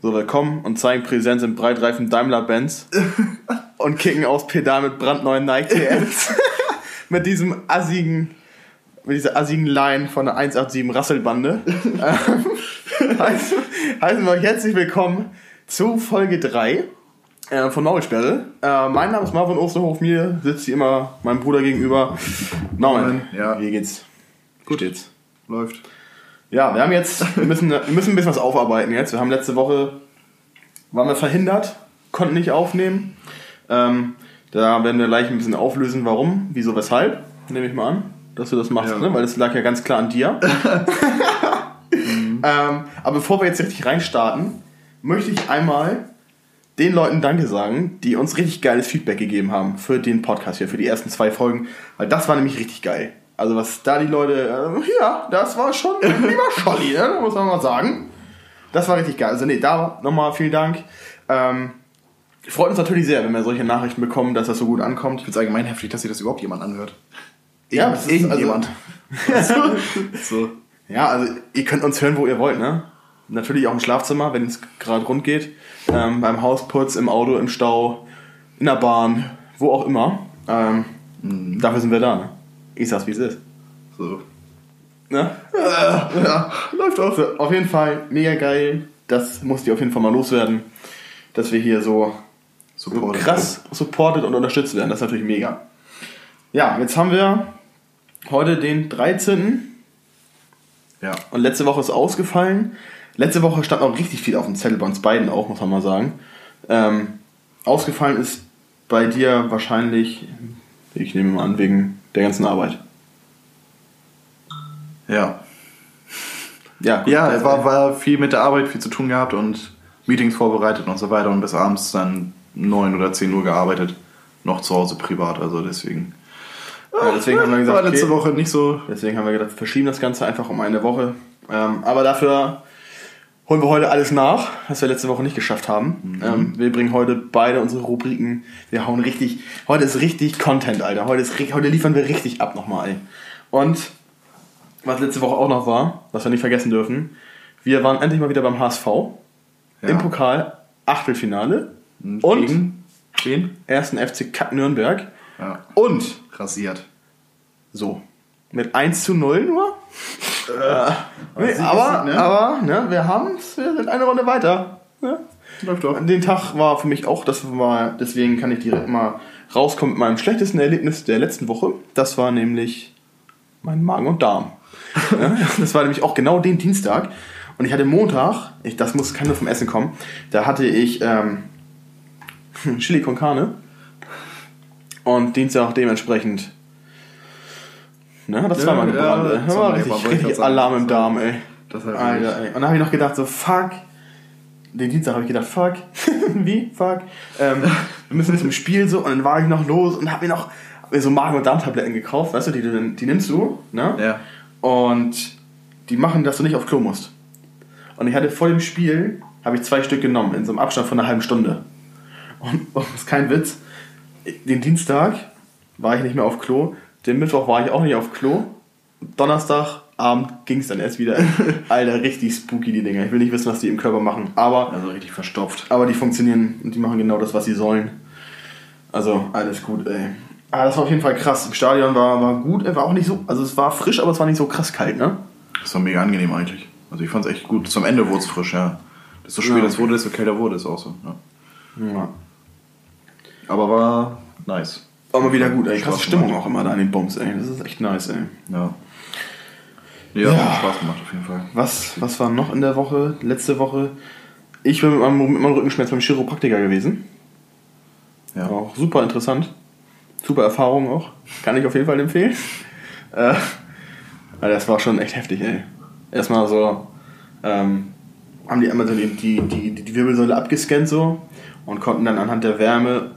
So, wir kommen und zeigen Präsenz im breitreifen Daimler-Benz und kicken aus Pedal mit brandneuen Nike TS. mit diesem assigen, mit dieser assigen Line von der 187 Rasselbande. Ähm, heißen, heißen wir euch herzlich willkommen zu Folge 3 äh, von Maulsperre. Äh, mein Name ist Marvin Osterhof, mir sitzt hier immer mein Bruder gegenüber. Norman, Ja. wie geht's? Gut. Steht's? Läuft. Ja, wir haben jetzt, wir müssen, wir müssen ein bisschen was aufarbeiten jetzt. Wir haben letzte Woche, waren wir verhindert, konnten nicht aufnehmen. Ähm, da werden wir gleich ein bisschen auflösen, warum, wieso, weshalb, nehme ich mal an, dass du das machst, Ja. ne? weil das lag ja ganz klar an dir. ähm, aber bevor wir jetzt richtig reinstarten, möchte ich einmal den Leuten Danke sagen, die uns richtig geiles Feedback gegeben haben für den Podcast hier, für die ersten zwei Folgen, weil das war nämlich richtig geil. Also was da die Leute, äh, ja, das war schon lieber Scholli, ne? muss man mal sagen. Das war richtig geil. Also nee, da nochmal vielen Dank. Ähm, freut uns natürlich sehr, wenn wir solche Nachrichten bekommen, dass das so gut ankommt. Ich finde es allgemein heftig, dass sich das überhaupt jemand anhört. Ja, das ist irgendjemand. Also, So. ja, also ihr könnt uns hören, wo ihr wollt, ne? Natürlich auch im Schlafzimmer, wenn es gerade rund geht. Ähm, beim Hausputz, im Auto, im Stau, in der Bahn, wo auch immer. Ähm, Dafür sind wir da, ne? Ich sag's, wie es ist. So. Ne? Ja, läuft auch. So, auf jeden Fall mega geil. Das musst ihr auf jeden Fall mal loswerden, dass wir hier so, so krass supported und unterstützt werden. Das ist natürlich mega. Ja, jetzt haben wir heute den 13. Ja. Und letzte Woche ist ausgefallen. Letzte Woche stand auch richtig viel auf dem Zettel, bei uns beiden auch, muss man mal sagen. Ähm, ausgefallen ist bei dir wahrscheinlich, ich nehme mal an, wegen der ganzen Arbeit. Ja. Ja, gut, Ja, es war, war viel mit der Arbeit, viel zu tun gehabt und Meetings vorbereitet und so weiter und bis abends dann 9 oder 10 Uhr gearbeitet. Noch zu Hause privat, also deswegen. Ja, deswegen haben wir gesagt, war letzte okay. Woche nicht so. Deswegen haben wir gedacht, verschieben das Ganze einfach um eine Woche. Ähm, aber dafür holen wir heute alles nach, was wir letzte Woche nicht geschafft haben. Ähm, wir bringen heute beide unsere Rubriken. Wir hauen richtig. Heute ist richtig Content, Alter. Heute, ist, heute liefern wir richtig ab nochmal. ey. Und was letzte Woche auch noch war, was wir nicht vergessen dürfen, wir waren endlich mal wieder beim HSV Ja. im Pokal Achtelfinale und Gegen wen? ersten FC Kack Nürnberg Ja. und Rasiert. so. Mit 1 zu 0 nur. Äh, nee, aber, Sieg, ne? aber ne, wir haben wir sind eine Runde weiter. Ne? Läuft doch. An den Tag war für mich auch, das war, deswegen kann ich direkt mal rauskommen mit meinem schlechtesten Erlebnis der letzten Woche. Das war nämlich mein Magen und Darm. ja, das war nämlich auch genau den Dienstag. Und ich hatte Montag, ich, das muss, kann nur vom Essen kommen, da hatte ich ähm, Chili con Carne. Und Dienstag dementsprechend. Ne, das Ja, war meine ja, Brande. das Das war war richtig, ich richtig. Alarm im Darm, ey. Das war Alter, ey. Und dann habe ich noch gedacht, so, fuck. Den Dienstag habe ich gedacht, fuck. Wie? Fuck. Ähm, wir müssen zum Spiel so. Und dann war ich noch los und habe mir noch so Magen- und Darmtabletten gekauft. Weißt du, die, du- die nimmst du, ne? Ja. Und die machen, dass du nicht auf Klo musst. Und ich hatte vor dem Spiel, habe ich zwei Stück genommen, in so einem Abstand von einer halben Stunde. Und, und das ist kein Witz, den Dienstag war ich nicht mehr auf Klo, den Mittwoch war ich auch nicht auf Klo, Donnerstagabend ging es dann erst wieder. Alter, richtig spooky die Dinger. Ich will nicht wissen, was die im Körper machen, aber, Also richtig verstopft. aber die funktionieren und die machen genau das, was sie sollen. Also, alles gut, ey. Aber das war auf jeden Fall krass. Im Stadion war, war gut, war auch nicht so, also es war frisch, aber es war nicht so krass kalt, ne? Das war mega angenehm eigentlich. Also ich fand es echt gut. Zum Ende wurde es frisch, ja. Desto später Ja. es wurde, desto kälter wurde es auch so. Ja. Ja. Aber war nice. War mal wieder gut, ey. Krasse Stimmung auch immer da an den Bums, ey. Das ist echt nice, ey. Ja. Ja, Ja. hat Spaß gemacht auf jeden Fall. Was, was war noch in der Woche? Letzte Woche. Ich bin mit meinem, mit meinem Rückenschmerz beim Chiropraktiker gewesen. Ja. Auch super interessant. Super Erfahrung auch. Kann ich auf jeden Fall empfehlen. Äh, weil das war schon echt heftig, ey. Erstmal so, ähm, haben die einmal so die, die, die, die Wirbelsäule abgescannt so und konnten dann anhand der Wärme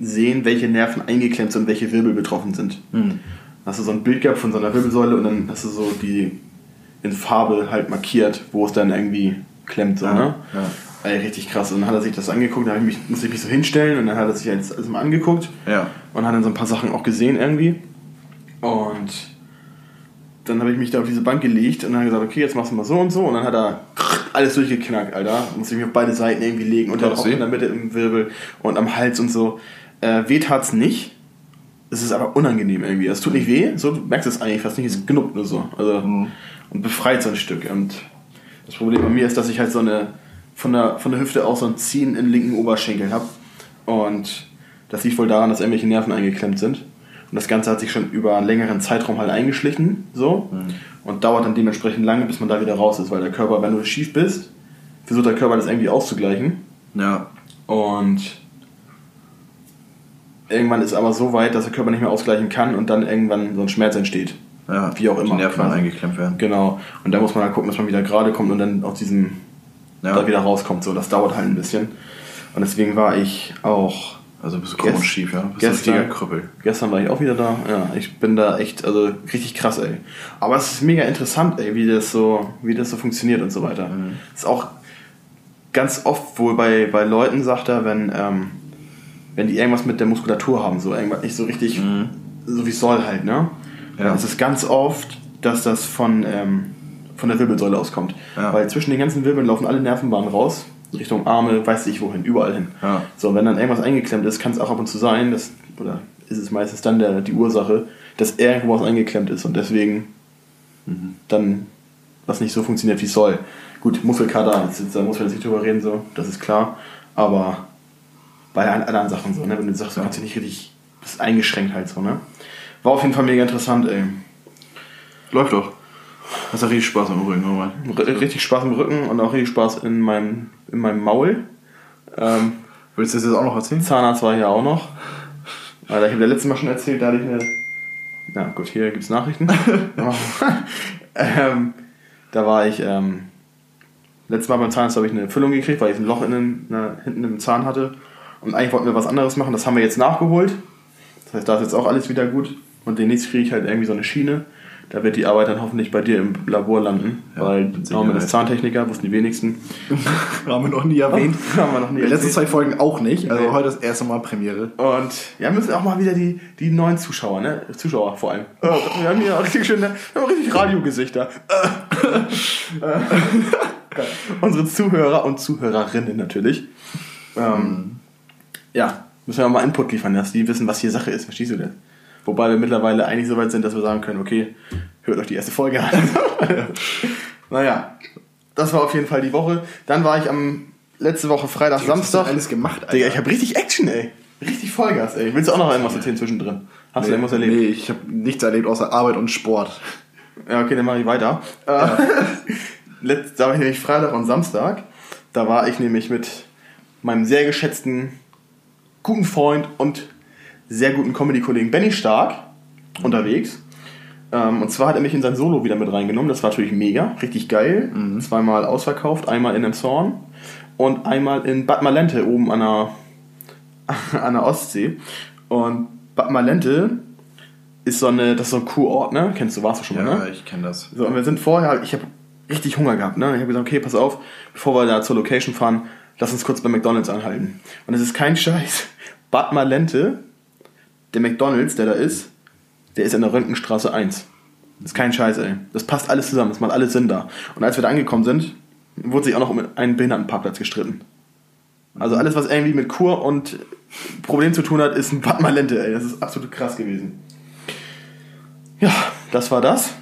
sehen, welche Nerven eingeklemmt sind und welche Wirbel betroffen sind. Hm. hast du so ein Bild gehabt von so einer Wirbelsäule und dann hast du so die in Farbe halt markiert, wo es dann irgendwie klemmt, so, Ja, ne? ja. Ey, richtig krass. Und dann hat er sich das angeguckt, dann hab ich mich, musste ich mich so hinstellen und dann hat er sich alles, alles mal angeguckt Ja. und hat dann so ein paar Sachen auch gesehen irgendwie. Und dann habe ich mich da auf diese Bank gelegt und dann gesagt, okay, jetzt machst du mal so und so. Und dann hat er alles durchgeknackt, Alter. Musste ich mich auf beide Seiten irgendwie legen und dann auch in der Mitte im Wirbel und am Hals und so. Äh, weh tat's nicht. Es ist aber unangenehm irgendwie. Es tut nicht weh, so du merkst es eigentlich fast nicht, es genuppt nur so. Also, mhm. Und befreit so ein Stück. Und das Problem bei mir ist, dass ich halt so eine von der, von der Hüfte aus so ein Ziehen im linken Oberschenkel habe. Und das liegt wohl daran, dass irgendwelche Nerven eingeklemmt sind. Und das Ganze hat sich schon über einen längeren Zeitraum halt eingeschlichen, so. Mhm. Und dauert dann dementsprechend lange, bis man da wieder raus ist, weil der Körper, wenn du schief bist, versucht der Körper das irgendwie auszugleichen. Ja. Und irgendwann ist aber so weit, dass der Körper nicht mehr ausgleichen kann und dann irgendwann so ein Schmerz entsteht. Ja, wie auch immer. Die Nerven eingeklemmt werden. Genau. Und da muss man dann gucken, dass man wieder gerade kommt und dann aus diesem ja. da wieder rauskommt. So, das dauert halt ein bisschen. Und deswegen war ich auch also bist du und schief, ja? Bist gestern, Krüppel. Gestern war ich auch wieder da. Ja, ich bin da echt, also richtig krass, ey. Aber es ist mega interessant, ey, wie das so, wie das so funktioniert und so weiter. Mhm. Ist auch ganz oft wohl bei, bei Leuten, sagt er, wenn, ähm, wenn die irgendwas mit der Muskulatur haben, so irgendwas nicht so richtig, mhm. so wie es soll halt, ne? Ja. Dann ist es ganz oft, dass das von, ähm, von der Wirbelsäule auskommt. Ja. Weil zwischen den ganzen Wirbeln laufen alle Nervenbahnen raus Richtung Arme, weiß ich wohin, überall hin. Ja. So, wenn dann irgendwas eingeklemmt ist, kann es auch ab und zu sein, dass, oder ist es meistens dann der, die Ursache, dass irgendwo was eingeklemmt ist und deswegen mhm. dann was nicht so funktioniert, wie es soll. Gut, Muskelkater, da muss man jetzt nicht drüber reden, so, das ist klar, aber bei anderen Sachen so, ne, wenn du sagst, du kannst ja nicht richtig, bist eingeschränkt halt so, ne. War auf jeden Fall mega interessant, ey. Läuft doch. Hast du richtig Spaß im Rücken, Roman? Richtig Spaß im Rücken und auch richtig Spaß in meinem, in meinem Maul. Ähm, Willst du das jetzt auch noch erzählen? Zahnarzt war hier auch noch. Alter, ich habe ja letztes Mal schon erzählt, da hatte ich eine. Na gut, hier gibt es Nachrichten. ähm, da war ich. Ähm, letztes Mal beim Zahnarzt habe ich eine Füllung gekriegt, weil ich ein Loch in den, na, hinten im Zahn hatte. Und eigentlich wollten wir was anderes machen. Das haben wir jetzt nachgeholt. Das heißt, da ist jetzt auch alles wieder gut. Und demnächst kriege ich halt irgendwie so eine Schiene da wird die Arbeit dann hoffentlich bei dir im Labor landen, ja, weil Norman ist Zahntechniker, wussten die wenigsten. haben wir noch nie erwähnt. haben wir noch nie den letzten zwei Folgen auch nicht, also nee. heute das erste Mal Premiere. Und ja, müssen auch mal wieder die, die neuen Zuschauer, ne? Zuschauer vor allem. Oh, wir haben hier richtig schöne, wir haben richtig Radiogesichter. Unsere Zuhörer und Zuhörerinnen natürlich. Ähm, ja, müssen wir auch mal Input liefern, dass die wissen, was hier Sache ist. Verstehst du das? Wobei wir mittlerweile eigentlich so weit sind, dass wir sagen können, okay, hört euch die erste Folge an. naja, das war auf jeden Fall die Woche. Dann war ich am letzte Woche Freitag, Samstag. Was hast alles gemacht, Alter? Digga, ich habe richtig Action, ey. Richtig Vollgas, ey. Willst du auch noch irgendwas erzählen zwischendrin? Hast nee, du irgendwas erlebt? Nee, ich habe nichts erlebt außer Arbeit und Sport. Ja, okay, dann mache ich weiter. Ja. Letzt, da war ich nämlich Freitag und Samstag. Da war ich nämlich mit meinem sehr geschätzten guten Freund und sehr guten Comedy-Kollegen Benny Stark unterwegs. Ähm, und zwar hat er mich in sein Solo wieder mit reingenommen. Das war natürlich mega, richtig geil. Mhm. Zweimal ausverkauft, einmal in Emshorn und einmal in Bad Malente oben an der, an der Ostsee. Und Bad Malente ist so eine, das ist so ein Kurort, ne? Kennst du, warst du schon mal, ja, ne? Ja, ich kenne das. So, und wir sind vorher, ich habe richtig Hunger gehabt, ne? Ich habe gesagt, okay, pass auf, bevor wir da zur Location fahren, lass uns kurz bei McDonalds anhalten. Und es ist kein Scheiß. Bad Malente der McDonalds, der da ist, der ist in der Röntgenstraße 1. Das ist kein Scheiß, ey. Das passt alles zusammen, das macht alles Sinn da. Und als wir da angekommen sind, wurde sich auch noch um einen Behindertenparkplatz gestritten. Also alles, was irgendwie mit Kur und Problem zu tun hat, ist ein Bad Malente, ey. Das ist absolut krass gewesen. Ja, das war das.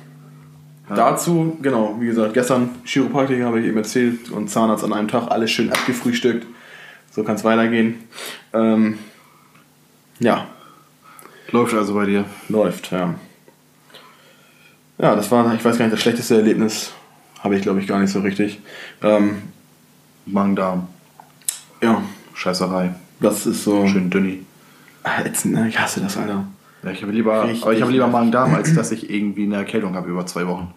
Ja. Dazu, genau, wie gesagt, gestern Chiropraktiker habe ich eben erzählt und Zahnarzt an einem Tag, alles schön abgefrühstückt. So kann es weitergehen. Ähm, ja, Läuft also bei dir? Läuft, ja. Ja, das war, ich weiß gar nicht, das schlechteste Erlebnis habe ich, glaube ich, gar nicht so richtig. Ähm, Magen-Darm. Ja. Scheißerei. Das ist so. Schön dünni. Jetzt, ne, ich hasse das, Alter. Ja, ich habe lieber, aber ich habe lieber Magen-Darm, als dass ich irgendwie eine Erkältung habe über zwei Wochen.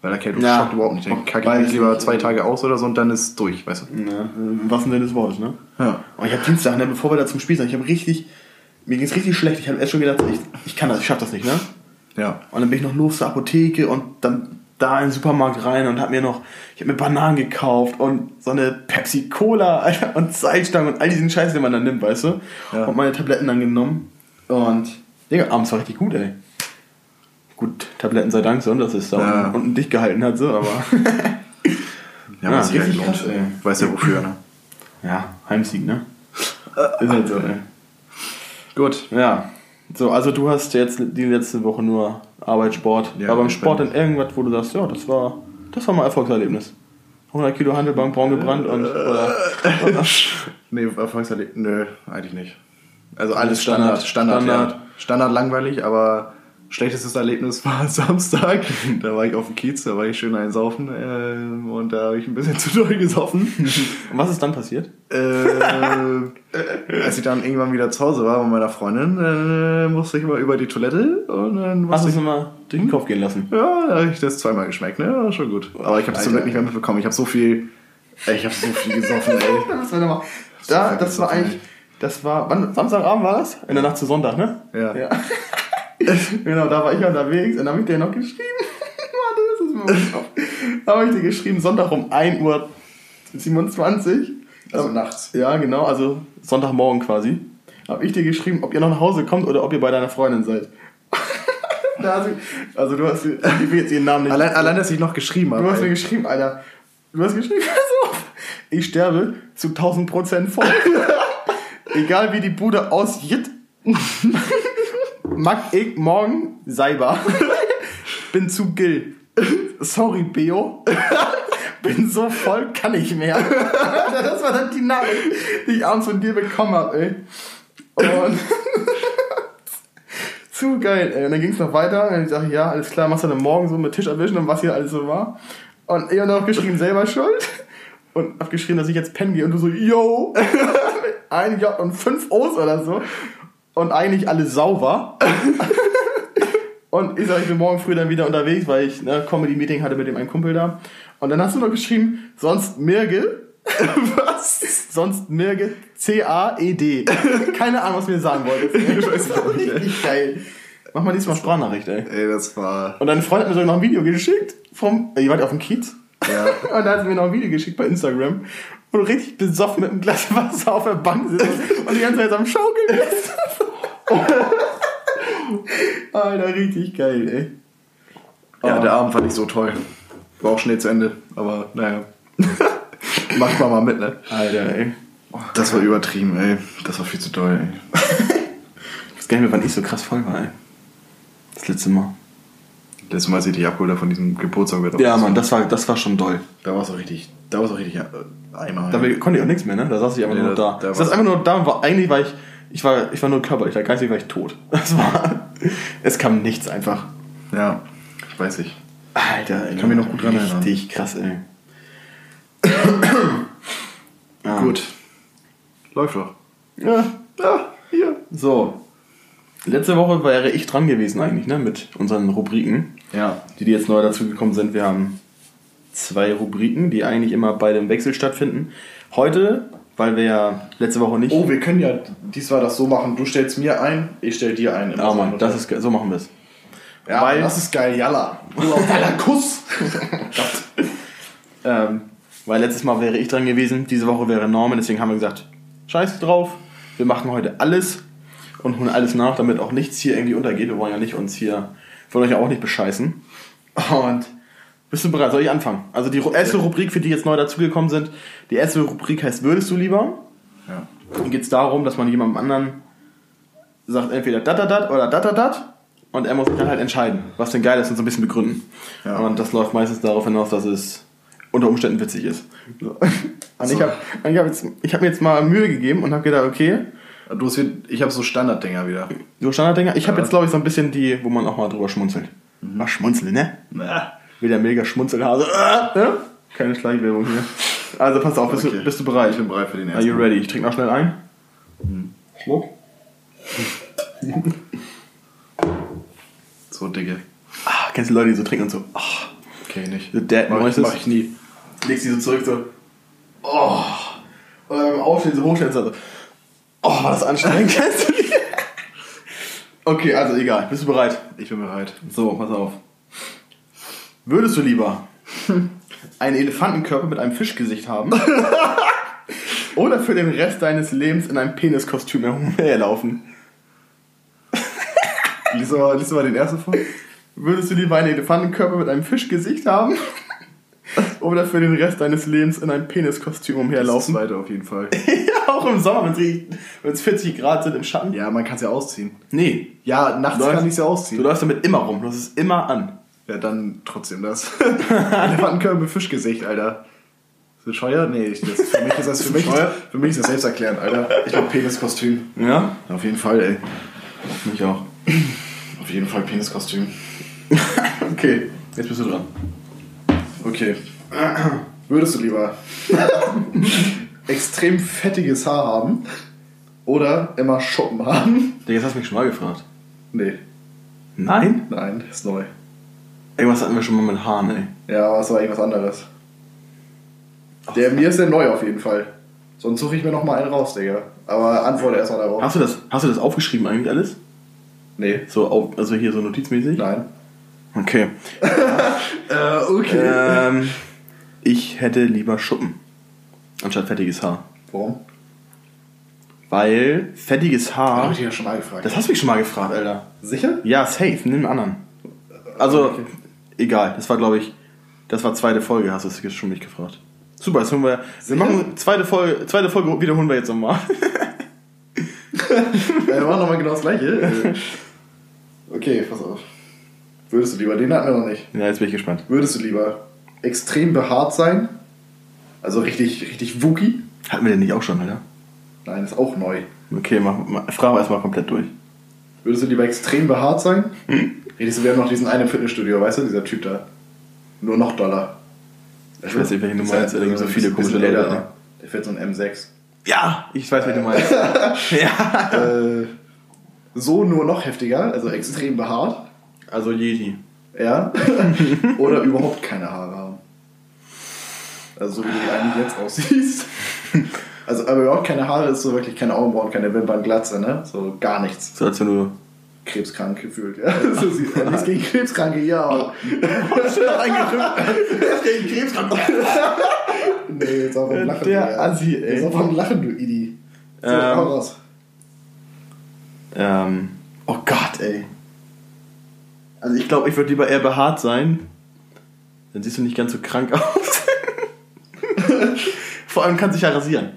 Weil Erkältung ja, schockt überhaupt nicht. Dann kacke ich lieber zwei Tage aus oder so und dann ist es durch, weißt du? Ja, was denn des Wortes, ne? Ja. Und ich habe Dienstag, ne, bevor wir da zum Spiel sind, ich habe richtig, mir ging es richtig schlecht. Ich habe erst schon gedacht, ich, ich kann das, ich schaffe das nicht, ne? Ja. Und dann bin ich noch los zur Apotheke und dann da in den Supermarkt rein und habe mir noch, ich habe mir Bananen gekauft und so eine Pepsi Cola Alter, und Salzstangen und all diesen Scheiß, den man dann nimmt, weißt du? Ja. Und meine Tabletten dann genommen und, Digga, abends war richtig gut, ey. Gut, Tabletten sei Dank so, und das ist da ja. unten dicht gehalten hat, so, aber. ja, was sich ja lohnt. Weiß ja wofür, ne? Ja, Heimsieg, ne? ist halt so, ey. Gut. Ja. So, also du hast jetzt die letzte Woche nur Arbeit, Sport. Ja, aber beim Sport dann irgendwas, wo du sagst, ja, das war, das war mal ein Erfolgserlebnis. 100 Kilo Handelbank braun gebrannt und. Oder, nee, Erfolgserlebnis. Nö, eigentlich nicht. Also alles Standard, Standard, Standard, Standard, Standard langweilig, aber Schlechtestes Erlebnis war Samstag. Da war ich auf dem Kiez, da war ich schön einsaufen äh, und da habe ich ein bisschen zu doll gesoffen. Und was ist dann passiert? Äh, als ich dann irgendwann wieder zu Hause war bei meiner Freundin, äh, musste ich mal über die Toilette und dann musste Hast du es nochmal durch den Kopf gehen lassen? Ja, da habe ich das zweimal geschmeckt, ne? Ja, schon gut. Aber ich habe es zum Glück nicht mehr mitbekommen. Ich habe so viel, ey, ich habe so viel gesoffen, ey. das war, nochmal, da, das war eigentlich, das war, wann, Samstagabend war das? In der Nacht zu Sonntag, ne? Ja. ja. genau, da war ich unterwegs und dann habe ich dir noch geschrieben. Warte, das ist mir. Da habe ich dir geschrieben, Sonntag um 1 Uhr 27. Also nachts. Ja, genau, also Sonntagmorgen quasi. Habe ich dir geschrieben, ob ihr noch nach Hause kommt oder ob ihr bei deiner Freundin seid. also, also du hast, ich will jetzt ihren Namen nicht. Allein, allein dass ich noch geschrieben habe. Du hast mir geschrieben, Alter. Du hast geschrieben, pass auf. Ich sterbe zu 1000 Prozent voll. Egal wie die Bude aussieht mag ich morgen Seiber. Bin zu Gill. Sorry, Beo. Bin so voll, kann ich mehr. das war dann die Nachricht, die ich abends von dir bekommen habe, ey. Und zu geil, ey. Und dann ging es noch weiter. Und ich sage, ja, alles klar, machst du dann morgen so mit Tisch erwischen und was hier alles so war. Und ich habe noch geschrieben, selber schuld. Und hab geschrieben, dass ich jetzt pennen gehe. Und du so, yo. Ein J und fünf O's oder so und eigentlich alles sauber. und ich sage, ich bin morgen früh dann wieder unterwegs, weil ich ne, Comedy-Meeting hatte mit dem einen Kumpel da. Und dann hast du noch geschrieben, sonst Mirge. was? Sonst Mirge. C-A-E-D. Keine Ahnung, was du mir sagen wolltest. ich weiß auch nicht. Richtig geil. Mach mal diesmal Sprachnachricht, ey. Ey, das war. Und dein Freund hat mir sogar noch ein Video geschickt. Vom, ihr wart auf dem Kiez? Ja. Und da hat er mir noch ein Video geschickt bei Instagram, wo du richtig besoffen mit einem Glas Wasser auf der Bank sitzt und die ganze Zeit am Schaukeln bist. Alter, richtig geil, ey. Ja, oh. der Abend fand ich so toll. War auch schnell zu Ende, aber naja. Macht man mal mit, ne? Alter, ey. Das war übertrieben, ey. Das war viel zu toll, ey. ich weiß gar nicht mehr, wann ich so krass voll war, ey. Das letzte Mal. Letztes Mal, als ich dich abgeholt von diesem Geburtstag. Ja, Mann, das war, das war schon doll. Da war es auch richtig, da war es auch richtig einmal. Da konnte ich auch nichts mehr, ne? Da saß ich einfach nee, nur da. da. da saß einfach nur da und war, eigentlich war ich ich war, ich war nur körperlich, da geistig war ich tot. Das war, es kam nichts einfach. Ja, weiß ich. Alter, ich kann mich noch gut dran erinnern. Richtig krass, ey. ja. Gut. Läuft doch. Ja, ja, hier. So. Letzte Woche wäre ich dran gewesen eigentlich, ne, mit unseren Rubriken. Ja. Die, die jetzt neu dazugekommen sind. Wir haben zwei Rubriken, die eigentlich immer beide im Wechsel stattfinden. Heute weil wir ja letzte Woche nicht. Oh, wir können ja diesmal das so machen. Du stellst mir ein, ich stell dir ein. Ja, Mann, das ist so machen wir es. Ja, weil, das ist geil, Jalla. Jalla Kuss. ähm, weil letztes Mal wäre ich dran gewesen, diese Woche wäre Norman, deswegen haben wir gesagt, scheiß drauf, wir machen heute alles und holen alles nach, damit auch nichts hier irgendwie untergeht. Wir wollen ja nicht uns hier, wollen euch ja auch nicht bescheißen. Und bist du bereit? Soll ich anfangen? Also die erste Rubrik, für die jetzt neu dazugekommen sind, die erste Rubrik heißt Würdest du lieber? Ja. Dann geht es darum, dass man jemandem anderen sagt entweder dat dat dat oder dat dat dat und er muss sich dann halt entscheiden, was denn geil ist und so ein bisschen begründen. Ja. Und das läuft meistens darauf hinaus, dass es unter Umständen witzig ist. So. Und so. ich habe ich hab hab mir jetzt mal Mühe gegeben und habe gedacht, okay. Du hast, ich habe so Standarddinger wieder. So Standarddinger? Ich ja. habe jetzt, glaube ich, so ein bisschen die, wo man auch mal drüber schmunzelt. Mhm. Ach, schmunzeln, ne? Na. Wie der mega Schmunzelhase. Äh, ne? Keine Schleichwerbung hier. Also pass auf, bist, okay. du, bist du bereit? Ich bin bereit für den ersten. Are you ready? Ich trinke noch schnell ein. Hm. Schluck. so, Digga. Ah, kennst du Leute, die so trinken und so? Oh. Okay, nicht. So Dead mach, Noises. Mach ich nie. Legst die so zurück, so. Oh. Oder beim Aufstehen so hochstellen, so. Oh, war das anstrengend. Kennst du die? Okay, also egal. Bist du bereit? Ich bin bereit. So, pass auf. Würdest du lieber einen Elefantenkörper mit einem Fischgesicht haben? oder für den Rest deines Lebens in einem Peniskostüm herumlaufen? lies, mal, lies mal den ersten vor. Würdest du lieber einen Elefantenkörper mit einem Fischgesicht haben? Oder für den Rest deines Lebens in einem Peniskostüm Das umherlaufen? zweite auf jeden Fall. ja, auch im Sommer, wenn es 40 Grad sind im Schatten. Ja, man kann es ja ausziehen. Nee. Ja, nachts Läufst- kann ich es ja Du ausziehen. läufst damit immer rum, du hast es immer an. Ja, dann trotzdem das. Elefantenkörper mit Fischgesicht, Alter. Ist das bescheuert? Nee, ich, das, für mich ist das für mich, Bescheuert? für mich ist das selbsterklärend, Alter. Ich mach Peniskostüm. Ja? Auf jeden Fall, ey. Mich auch. Auf jeden Fall Peniskostüm. Okay, jetzt bist du dran. Okay. Würdest du lieber extrem fettiges Haar haben oder immer Schuppen haben? Digga, das hast du mich schon mal gefragt. Nee, Nein? nein, ist neu. Irgendwas hatten wir schon mal mit Haaren, ey. Ja, aber es war irgendwas anderes. Der, mir ist der neu auf jeden Fall. Sonst suche ich mir noch mal einen raus, Digga. Aber antworte erstmal darauf. Hast du das, hast du das aufgeschrieben eigentlich alles? Nee. So, auf, also hier so notizmäßig? Nein. Okay. Äh, okay. ähm, ich hätte lieber Schuppen. Anstatt fettiges Haar. Warum? Weil fettiges Haar. Hab ich dich ja schon mal gefragt. Das hast du mich schon mal gefragt, Alter. Sicher? Ja, safe, nimm einen anderen. Also, Okay. Egal. Das war, glaube ich, das war zweite Folge, hast du es schon mich gefragt. Super, jetzt holen wir. Wir machen zweite Folge, zweite Folge wiederholen wir jetzt nochmal. Wir machen nochmal genau das gleiche. Okay, pass auf. Würdest du lieber, den hatten wir noch nicht. ja, jetzt bin ich gespannt. Würdest du lieber extrem behaart sein? Also richtig, richtig wookie? Hatten wir den nicht auch schon, Alter? Nein, ist auch neu. Okay, mach, mach, frag mal erstmal komplett durch. Würdest du lieber extrem behaart sein? Redest du, wir haben noch diesen einen im Fitnessstudio, weißt du, dieser Typ da. Nur noch Doller. Ich weiß nicht, Ist meinst, halt da gibt so viele komische Leute, älterer. Der fährt so ein M6. Ja, ich weiß, wen du meinst. ja. äh, so nur noch heftiger, also extrem behaart. Also Yeti. Ja. Oder überhaupt keine Haare haben. Also so wie du eigentlich jetzt aussiehst. Also aber überhaupt keine Haare ist so wirklich keine Augenbrauen, keine Wimpern, Glatze, ne? So gar nichts. So als wenn du. Krebskrank gefühlt, ja. So sieht man. Nichts gegen Krebskranke, ja. aber- gegen Krebs Nee, jetzt auch vom Lachen. Der Digga. Assi, ey. Jetzt auch vom Lachen, du Idi. So, Ähm. hau raus. Ähm, oh Gott, ey. Also ich glaube, ich würde lieber eher behaart sein. Dann siehst du nicht ganz so krank aus. Vor allem kannst du dich ja rasieren.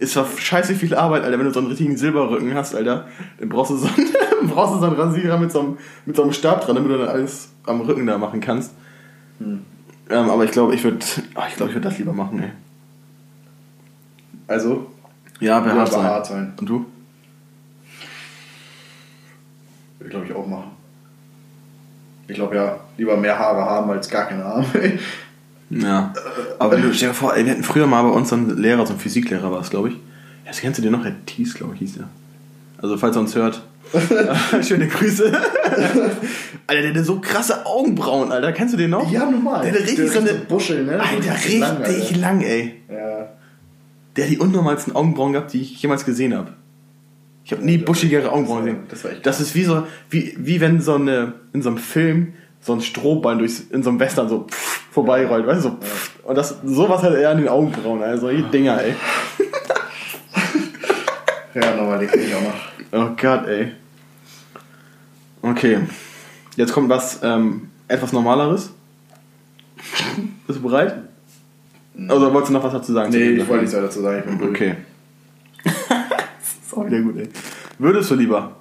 Ist zwar scheiße viel Arbeit, Alter, wenn du so einen richtigen Silberrücken hast, Alter. Dann brauchst du so einen, brauchst du so einen Rasierer mit so, einem, mit so einem Stab dran, damit du dann alles am Rücken da machen kannst. Hm. Ähm, aber ich glaube, ich würde ich glaube, ich würde das lieber machen, ey. Also, Ja, behaart, sein. behaart sein. Und du? würde ich glaube ich auch machen. Ich glaube ja, lieber mehr Haare haben als gar keine Haare. Ja. Aber wenn du, stell dir vor, ey, wir hatten früher mal bei uns so einen Lehrer, so ein Physiklehrer war es, glaube ich. Ja, das kennst du dir noch? Herr Thies, glaube ich, hieß der. Also, falls er uns hört, schöne Grüße. Alter, der hatte so krasse Augenbrauen, Alter. Kennst du den noch? ja, normal. Der hatte richtig Der so eine. Buschel, ne? Alter, richtig lang, Alter. lang, ey. Ja. Der hat die unnormalsten Augenbrauen gehabt, die ich jemals gesehen habe. Ich habe nie buschigere Augenbrauen gesehen. das war echt Das ist wie so, wie, wie wenn so eine, in so einem Film so ein Strohballen durchs, in so einem Western so pff, vorbeirollt, weißt du, so pff. Und das, sowas hat er an den Augenbrauen, also die Dinger, ey. Ja, nochmal, den krieg ich auch noch. Oh Gott, ey. Okay. Jetzt kommt was ähm, etwas Normaleres. Bist du bereit? Oder wolltest du noch was dazu sagen? Nee, ich wollte nichts weiter dazu sagen, ich bin. Okay. das ist auch wieder gut, ey. Würdest du lieber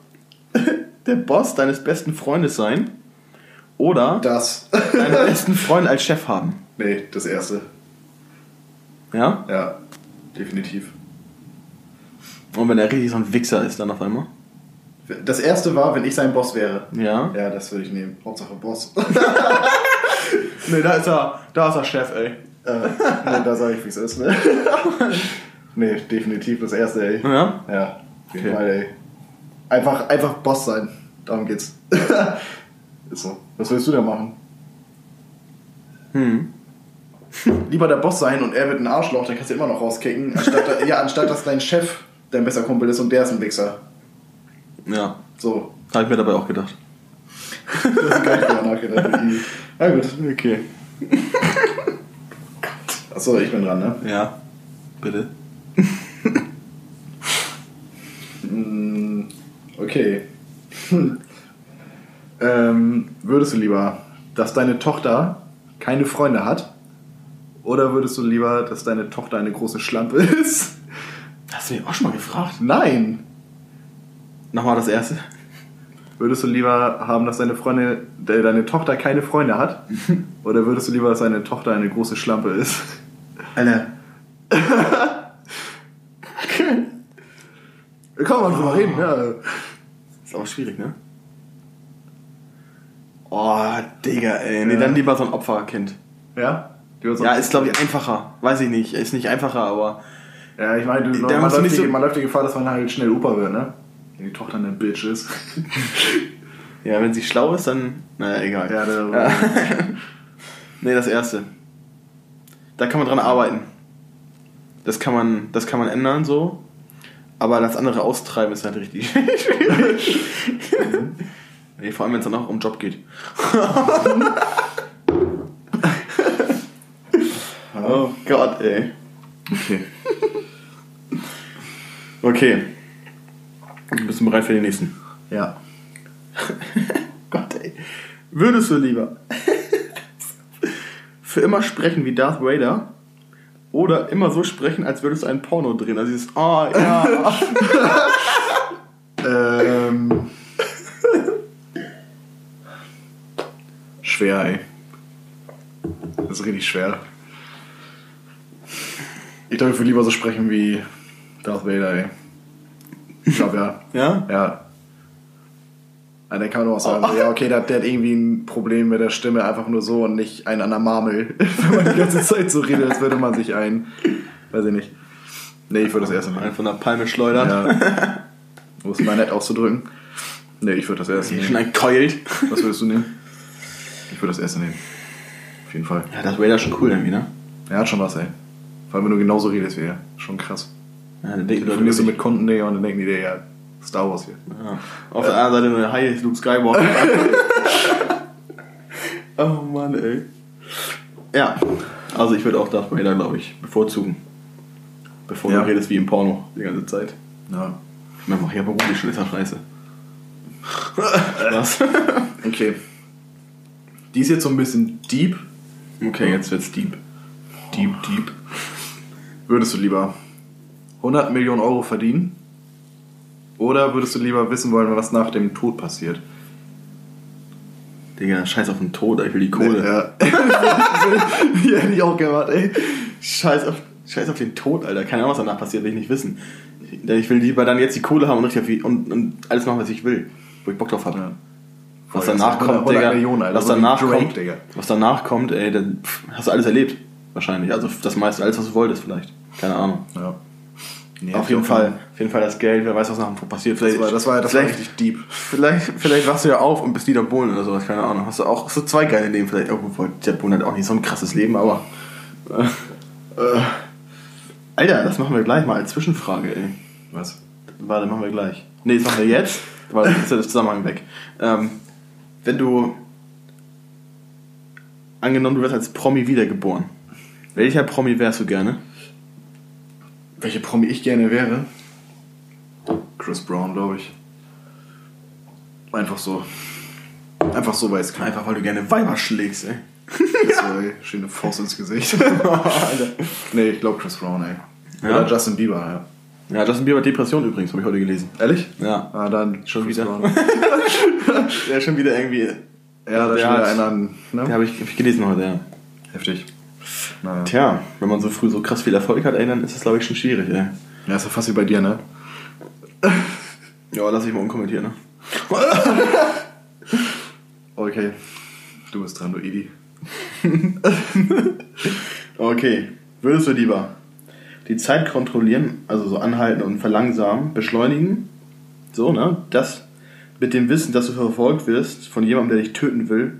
der Boss deines besten Freundes sein oder Das. deinen besten Freund als Chef haben? nee, das erste. Ja? Ja, definitiv. Und wenn er richtig so ein Wichser ist dann auf einmal? Das erste war, wenn ich sein Boss wäre. Ja? Ja, das würde ich nehmen. Hauptsache Boss. Nee, da ist er, da ist er Chef, ey. äh, nee, da sage ich, wie es ist, ne? nee, definitiv das erste, ey. Ja? Ja, auf jeden Okay. Fall, ey. Einfach, einfach Boss sein. Darum geht's. Ist so. Was willst du da machen? Hm. Lieber der Boss sein und er wird ein Arschloch, dann kannst du immer noch rauskicken, anstatt, ja, anstatt dass dein Chef dein bester Kumpel ist und der ist ein Wichser. Ja. So, Habe ich mir dabei auch gedacht. das ist gar nicht drüber nachgedacht. Na gut. Okay. Achso, ich bin dran, ne? Ja. Bitte. Mm, Okay. Ähm, würdest du lieber, dass deine Tochter keine Freunde hat? Oder würdest du lieber, dass deine Tochter eine große Schlampe ist? Hast du mich auch schon mal gefragt? Nein. Nochmal das erste. Würdest du lieber haben, dass deine Freunde, äh, deine Tochter keine Freunde hat? Oder würdest du lieber, dass deine Tochter eine große Schlampe ist? Alter. Kann man drüber reden, ja. Ist aber schwierig, ne? Oh, Digga, ey. Nee, Ja. dann lieber so ein Opferkind. Ja? So- Ja, ist glaube ich einfacher. Weiß ich nicht. Ist nicht einfacher, aber. Ja, ich meine, man, du läuft nicht die, so- man läuft die Gefahr, dass man halt schnell Opa wird, ne? Wenn die Tochter eine Bitch ist. Ja, wenn sie schlau ist, dann. Naja, egal. Ja, der, Ja. Nee, das erste. Da kann man dran arbeiten. Das kann man, das kann man ändern so. Aber das andere austreiben ist halt richtig schwierig. Nee, vor allem, wenn es dann auch um Job geht. oh Gott, ey. Okay. Okay. Bist du bereit für den nächsten? Ja. Gott, ey. Würdest du lieber für immer sprechen wie Darth Vader oder immer so sprechen, als würdest du ein Porno drehen? Also dieses, oh ja. Ähm. Schwer, ey. Das ist richtig schwer. Ich glaube, ich würde lieber so sprechen wie Darth Vader, ey. Ich glaube, ja. ja? Ja. Ja, dann kann man auch sagen, ja, okay, der, der hat irgendwie ein Problem mit der Stimme, einfach nur so und nicht ein an der Marmel. Wenn man die ganze Zeit so redet, als würde man sich ein. Weiß ich nicht. Nee, ich würde das erste Einen nehmen. von der Palme schleudern. Ja. Wo ist mal nett auszudrücken? Nee, ich würde das erste Schon nehmen. ein Keult. Was würdest du nehmen? Ich würde das erste nehmen. Auf jeden Fall. Ja, Darth Vader schon cool irgendwie, ne? Er hat schon was, ey. Vor allem, wenn du genauso redest wie er. Schon krass. Ja, dann denken Du Leute wirklich- mit Kunden, Digga, und dann denken die dir, ja, Star Wars hier. Ja. Auf der anderen Seite Hi, Luke Skywalker. oh Mann, ey. Ja, also ich würde auch Darth Vader, glaube ich, bevorzugen. Bevor Ja. du redest wie im Porno die ganze Zeit. Ja. Ich meine, mach ja beruflich schon, ist ja scheiße. Was? Okay. Die ist jetzt so ein bisschen deep. Okay, jetzt wird's deep. Deep, deep. Würdest du lieber 100 Millionen Euro verdienen? Oder würdest du lieber wissen wollen, was nach dem Tod passiert? Digga, scheiß auf den Tod, ich will die Kohle. Ja. Die hätte ich auch gemacht, ey. Scheiß, auf, scheiß auf den Tod, Alter. Keine Ahnung, was danach passiert, will ich nicht wissen. Ich will lieber dann jetzt die Kohle haben und, richtig auf und, und alles machen, was ich will. Wo ich Bock drauf habe. Ja. Was danach kommt, 100 Digga. Was danach Drake, kommt, Digga. was danach kommt, ey, dann hast du alles erlebt. Wahrscheinlich. Also das meiste, alles, was du wolltest, vielleicht. Keine Ahnung. Ja. Nee, auf jeden Fall, auf jeden Fall das Geld, wer weiß, was nach dem Tod passiert. Das war, das war, das war vielleicht, richtig deep. vielleicht, vielleicht wachst du ja auf und bist Dieter Bohlen oder sowas, keine Ahnung. Hast du auch so zwei geile Leben vielleicht. Obwohl, Dieter Bohlen hat auch nicht so ein krasses Leben, aber. Äh, äh, Alter, das machen wir gleich mal als Zwischenfrage, ey. Was? Warte, machen wir gleich. Nee, das machen wir jetzt, weil das ist ja der Zusammenhang weg. Ähm, wenn du. Angenommen, du wirst als Promi wiedergeboren. Welcher Promi wärst du gerne? Welche Promi ich gerne wäre? Chris Brown, glaube ich. Einfach so. Einfach so, weil es kann. Einfach weil du gerne Weiber schlägst, ey. So, ey, schöne Faust ins Gesicht. Nee, ich glaube Chris Brown, ey. Ja? Oder Justin Bieber, ja. Ja, Justin Bieber hat Depression übrigens, habe ich heute gelesen. Ehrlich? Ja. Ah, dann Schon wieder. Ist schon wieder irgendwie. Ja, da ist schon wieder einer an. Den Ne? habe ich, hab ich gelesen heute, ja. Heftig. Naja. Tja, wenn man so früh so krass viel Erfolg hat, ey, dann ist das glaube ich schon schwierig, ey. Ja, ist ja fast wie bei dir, ne? Ja, lass ich mal unkommentieren, ne? Okay. Du bist dran, du Idi. Okay, würdest du lieber die Zeit kontrollieren, also so anhalten und verlangsamen, beschleunigen, so, ne? Das mit dem Wissen, dass du verfolgt wirst von jemandem, der dich töten will,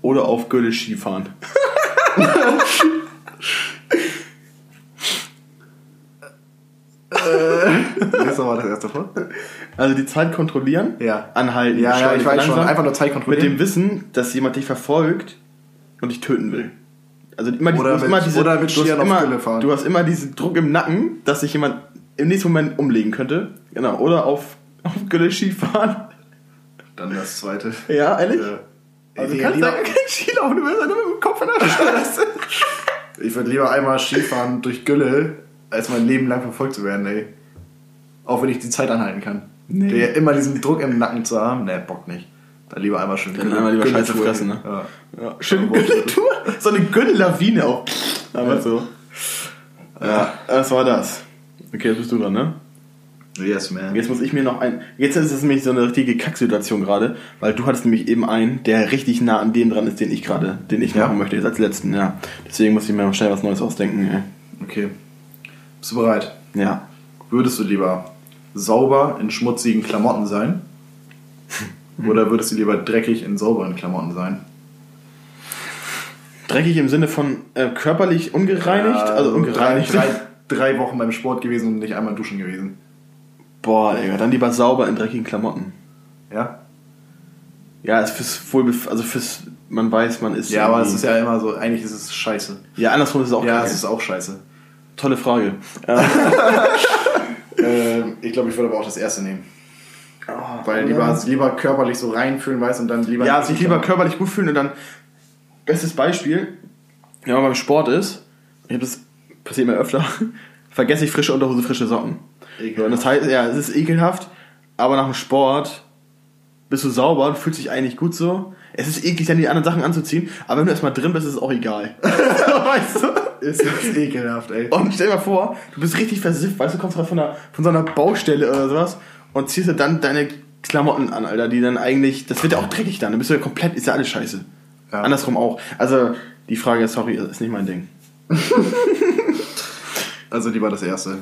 oder auf Gülle Ski fahren. Jetzt nochmal das erste vor. Also die Zeit kontrollieren, Ja. anhalten, Ja, ja, ich weiß schon. Einfach nur Zeit mit kontrollieren. dem Wissen, dass jemand dich verfolgt und dich töten will. Also immer, die- Oder du hast mit- immer diese, oder mit du, hast immer, du hast immer diesen Druck im Nacken, dass sich jemand im nächsten Moment umlegen könnte. Genau. Oder auf, auf Gülle Ski fahren. Dann das zweite. Ja, ehrlich? Ja. Also du Ja, kannst lieber- da kein Ski laufen, du wirst ja nur mit dem Kopf in der Straße. Ich würde lieber einmal Skifahren durch Gülle, als mein Leben lang verfolgt zu werden, ey. Auch wenn ich die Zeit anhalten kann. Nee. Der immer diesen Druck im Nacken zu haben, ne, Bock nicht. Dann lieber einmal schön Dann einmal lieber Scheiße fressen, ne? Ja. Ja, schöne Gülle-Tour. So eine Gülle-Lawine auch. Aber so. Ja, das war das. Okay, jetzt bist du dran, ne? Yes, man. Jetzt muss ich mir noch ein. Jetzt ist es nämlich so eine richtige Kacksituation gerade, weil du hattest nämlich eben einen, der richtig nah an dem dran ist, den ich gerade, den ich Ja. machen möchte, jetzt als letzten, ja. Deswegen muss ich mir noch schnell was Neues ausdenken, ey. Okay. Bist du bereit? Ja. Würdest du lieber sauber in schmutzigen Klamotten sein? Oder würdest du lieber dreckig in sauberen Klamotten sein? Dreckig im Sinne von äh, körperlich ungereinigt? Ja, also ungereinigt. Drei, drei, drei Wochen beim Sport gewesen und nicht einmal duschen gewesen. Boah, Digga, dann lieber sauber in dreckigen Klamotten. Ja? Ja, ist fürs Wohlbef also fürs, man weiß, man ist. Ja, aber es ist ja immer so, eigentlich ist es scheiße. Ja, andersrum ist es auch Ja, es ist auch scheiße. Tolle Frage. Äh, ich glaube, ich würde aber auch das erste nehmen. Weil oder? lieber, lieber körperlich so reinfühlen, weißt und dann lieber. ja, sich lieber körperlich gut fühlen und dann. Bestes Beispiel, wenn man beim Sport ist, ich hab das passiert mir öfter, vergesse ich frische Unterhose, frische Socken. So, und das heißt, ja, es ist ekelhaft, aber nach dem Sport bist du sauber und fühlst dich eigentlich gut so. Es ist eklig, dann die anderen Sachen anzuziehen, aber wenn du erstmal drin bist, ist es auch egal. weißt du? Ist das ekelhaft, ey. Und stell dir mal vor, du bist richtig versifft, weißt du, kommst gerade von, einer- von so einer Baustelle oder sowas und ziehst dir dann deine Klamotten an, Alter, die dann eigentlich, das wird ja auch dreckig dann, dann bist du ja komplett, ist ja alles scheiße. Ja. Andersrum auch. Also, die Frage, sorry, ist nicht mein Ding. Also lieber das erste.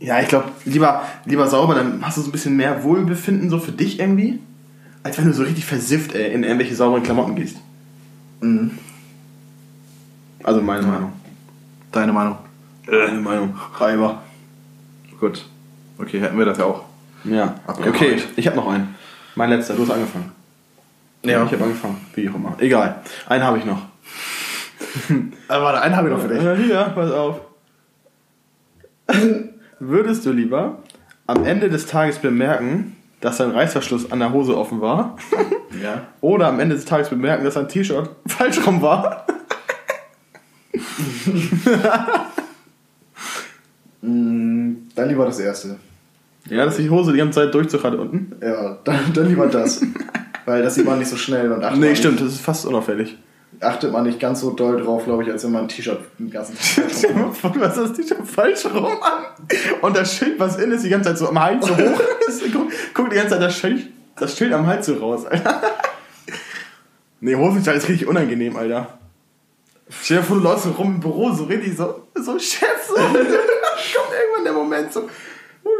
Ja, ich glaube, lieber, lieber sauber, dann hast du so ein bisschen mehr Wohlbefinden so für dich irgendwie, als wenn du so richtig versifft ey, in irgendwelche sauberen Klamotten gehst. Mhm. Also meine Meinung. Deine Meinung? Meine Meinung. Reiber. Gut. Okay, hätten wir das ja auch. Ja. Abgehakt. Okay, ich habe noch einen. Mein letzter, du hast angefangen. Ja. Ich habe angefangen, wie auch immer. Egal. Einen habe ich noch. Aber warte, einen habe ich noch für dich. Äh, Hier, pass auf. Würdest du lieber am Ende des Tages bemerken, dass dein Reißverschluss an der Hose offen war? Ja. Oder am Ende des Tages bemerken, dass dein T-Shirt falsch rum war? Mm, Dann lieber das erste. Ja, dass die Hose die ganze Zeit Durchzug hatte unten? Ja, dann, dann lieber das. Weil das sieht man nicht so schnell und achtet, Nee, stimmt, das ist fast unauffällig. Nicht, achtet man nicht ganz so doll drauf, glaube ich, als wenn man ein T-Shirt den ganzen Stell dir mal Tag vor, hast das T-Shirt falsch rum an und das Schild, was innen ist, die ganze Zeit so am Hals so hoch ist. Guck, guck die ganze Zeit das Schild, das Schild am Hals so raus, Alter. Nee, Hosenstall ist richtig unangenehm, Alter. Stell dir vor, du läufst so rum im Büro, so richtig so, so Chef, so. Kommt irgendwann der Moment so,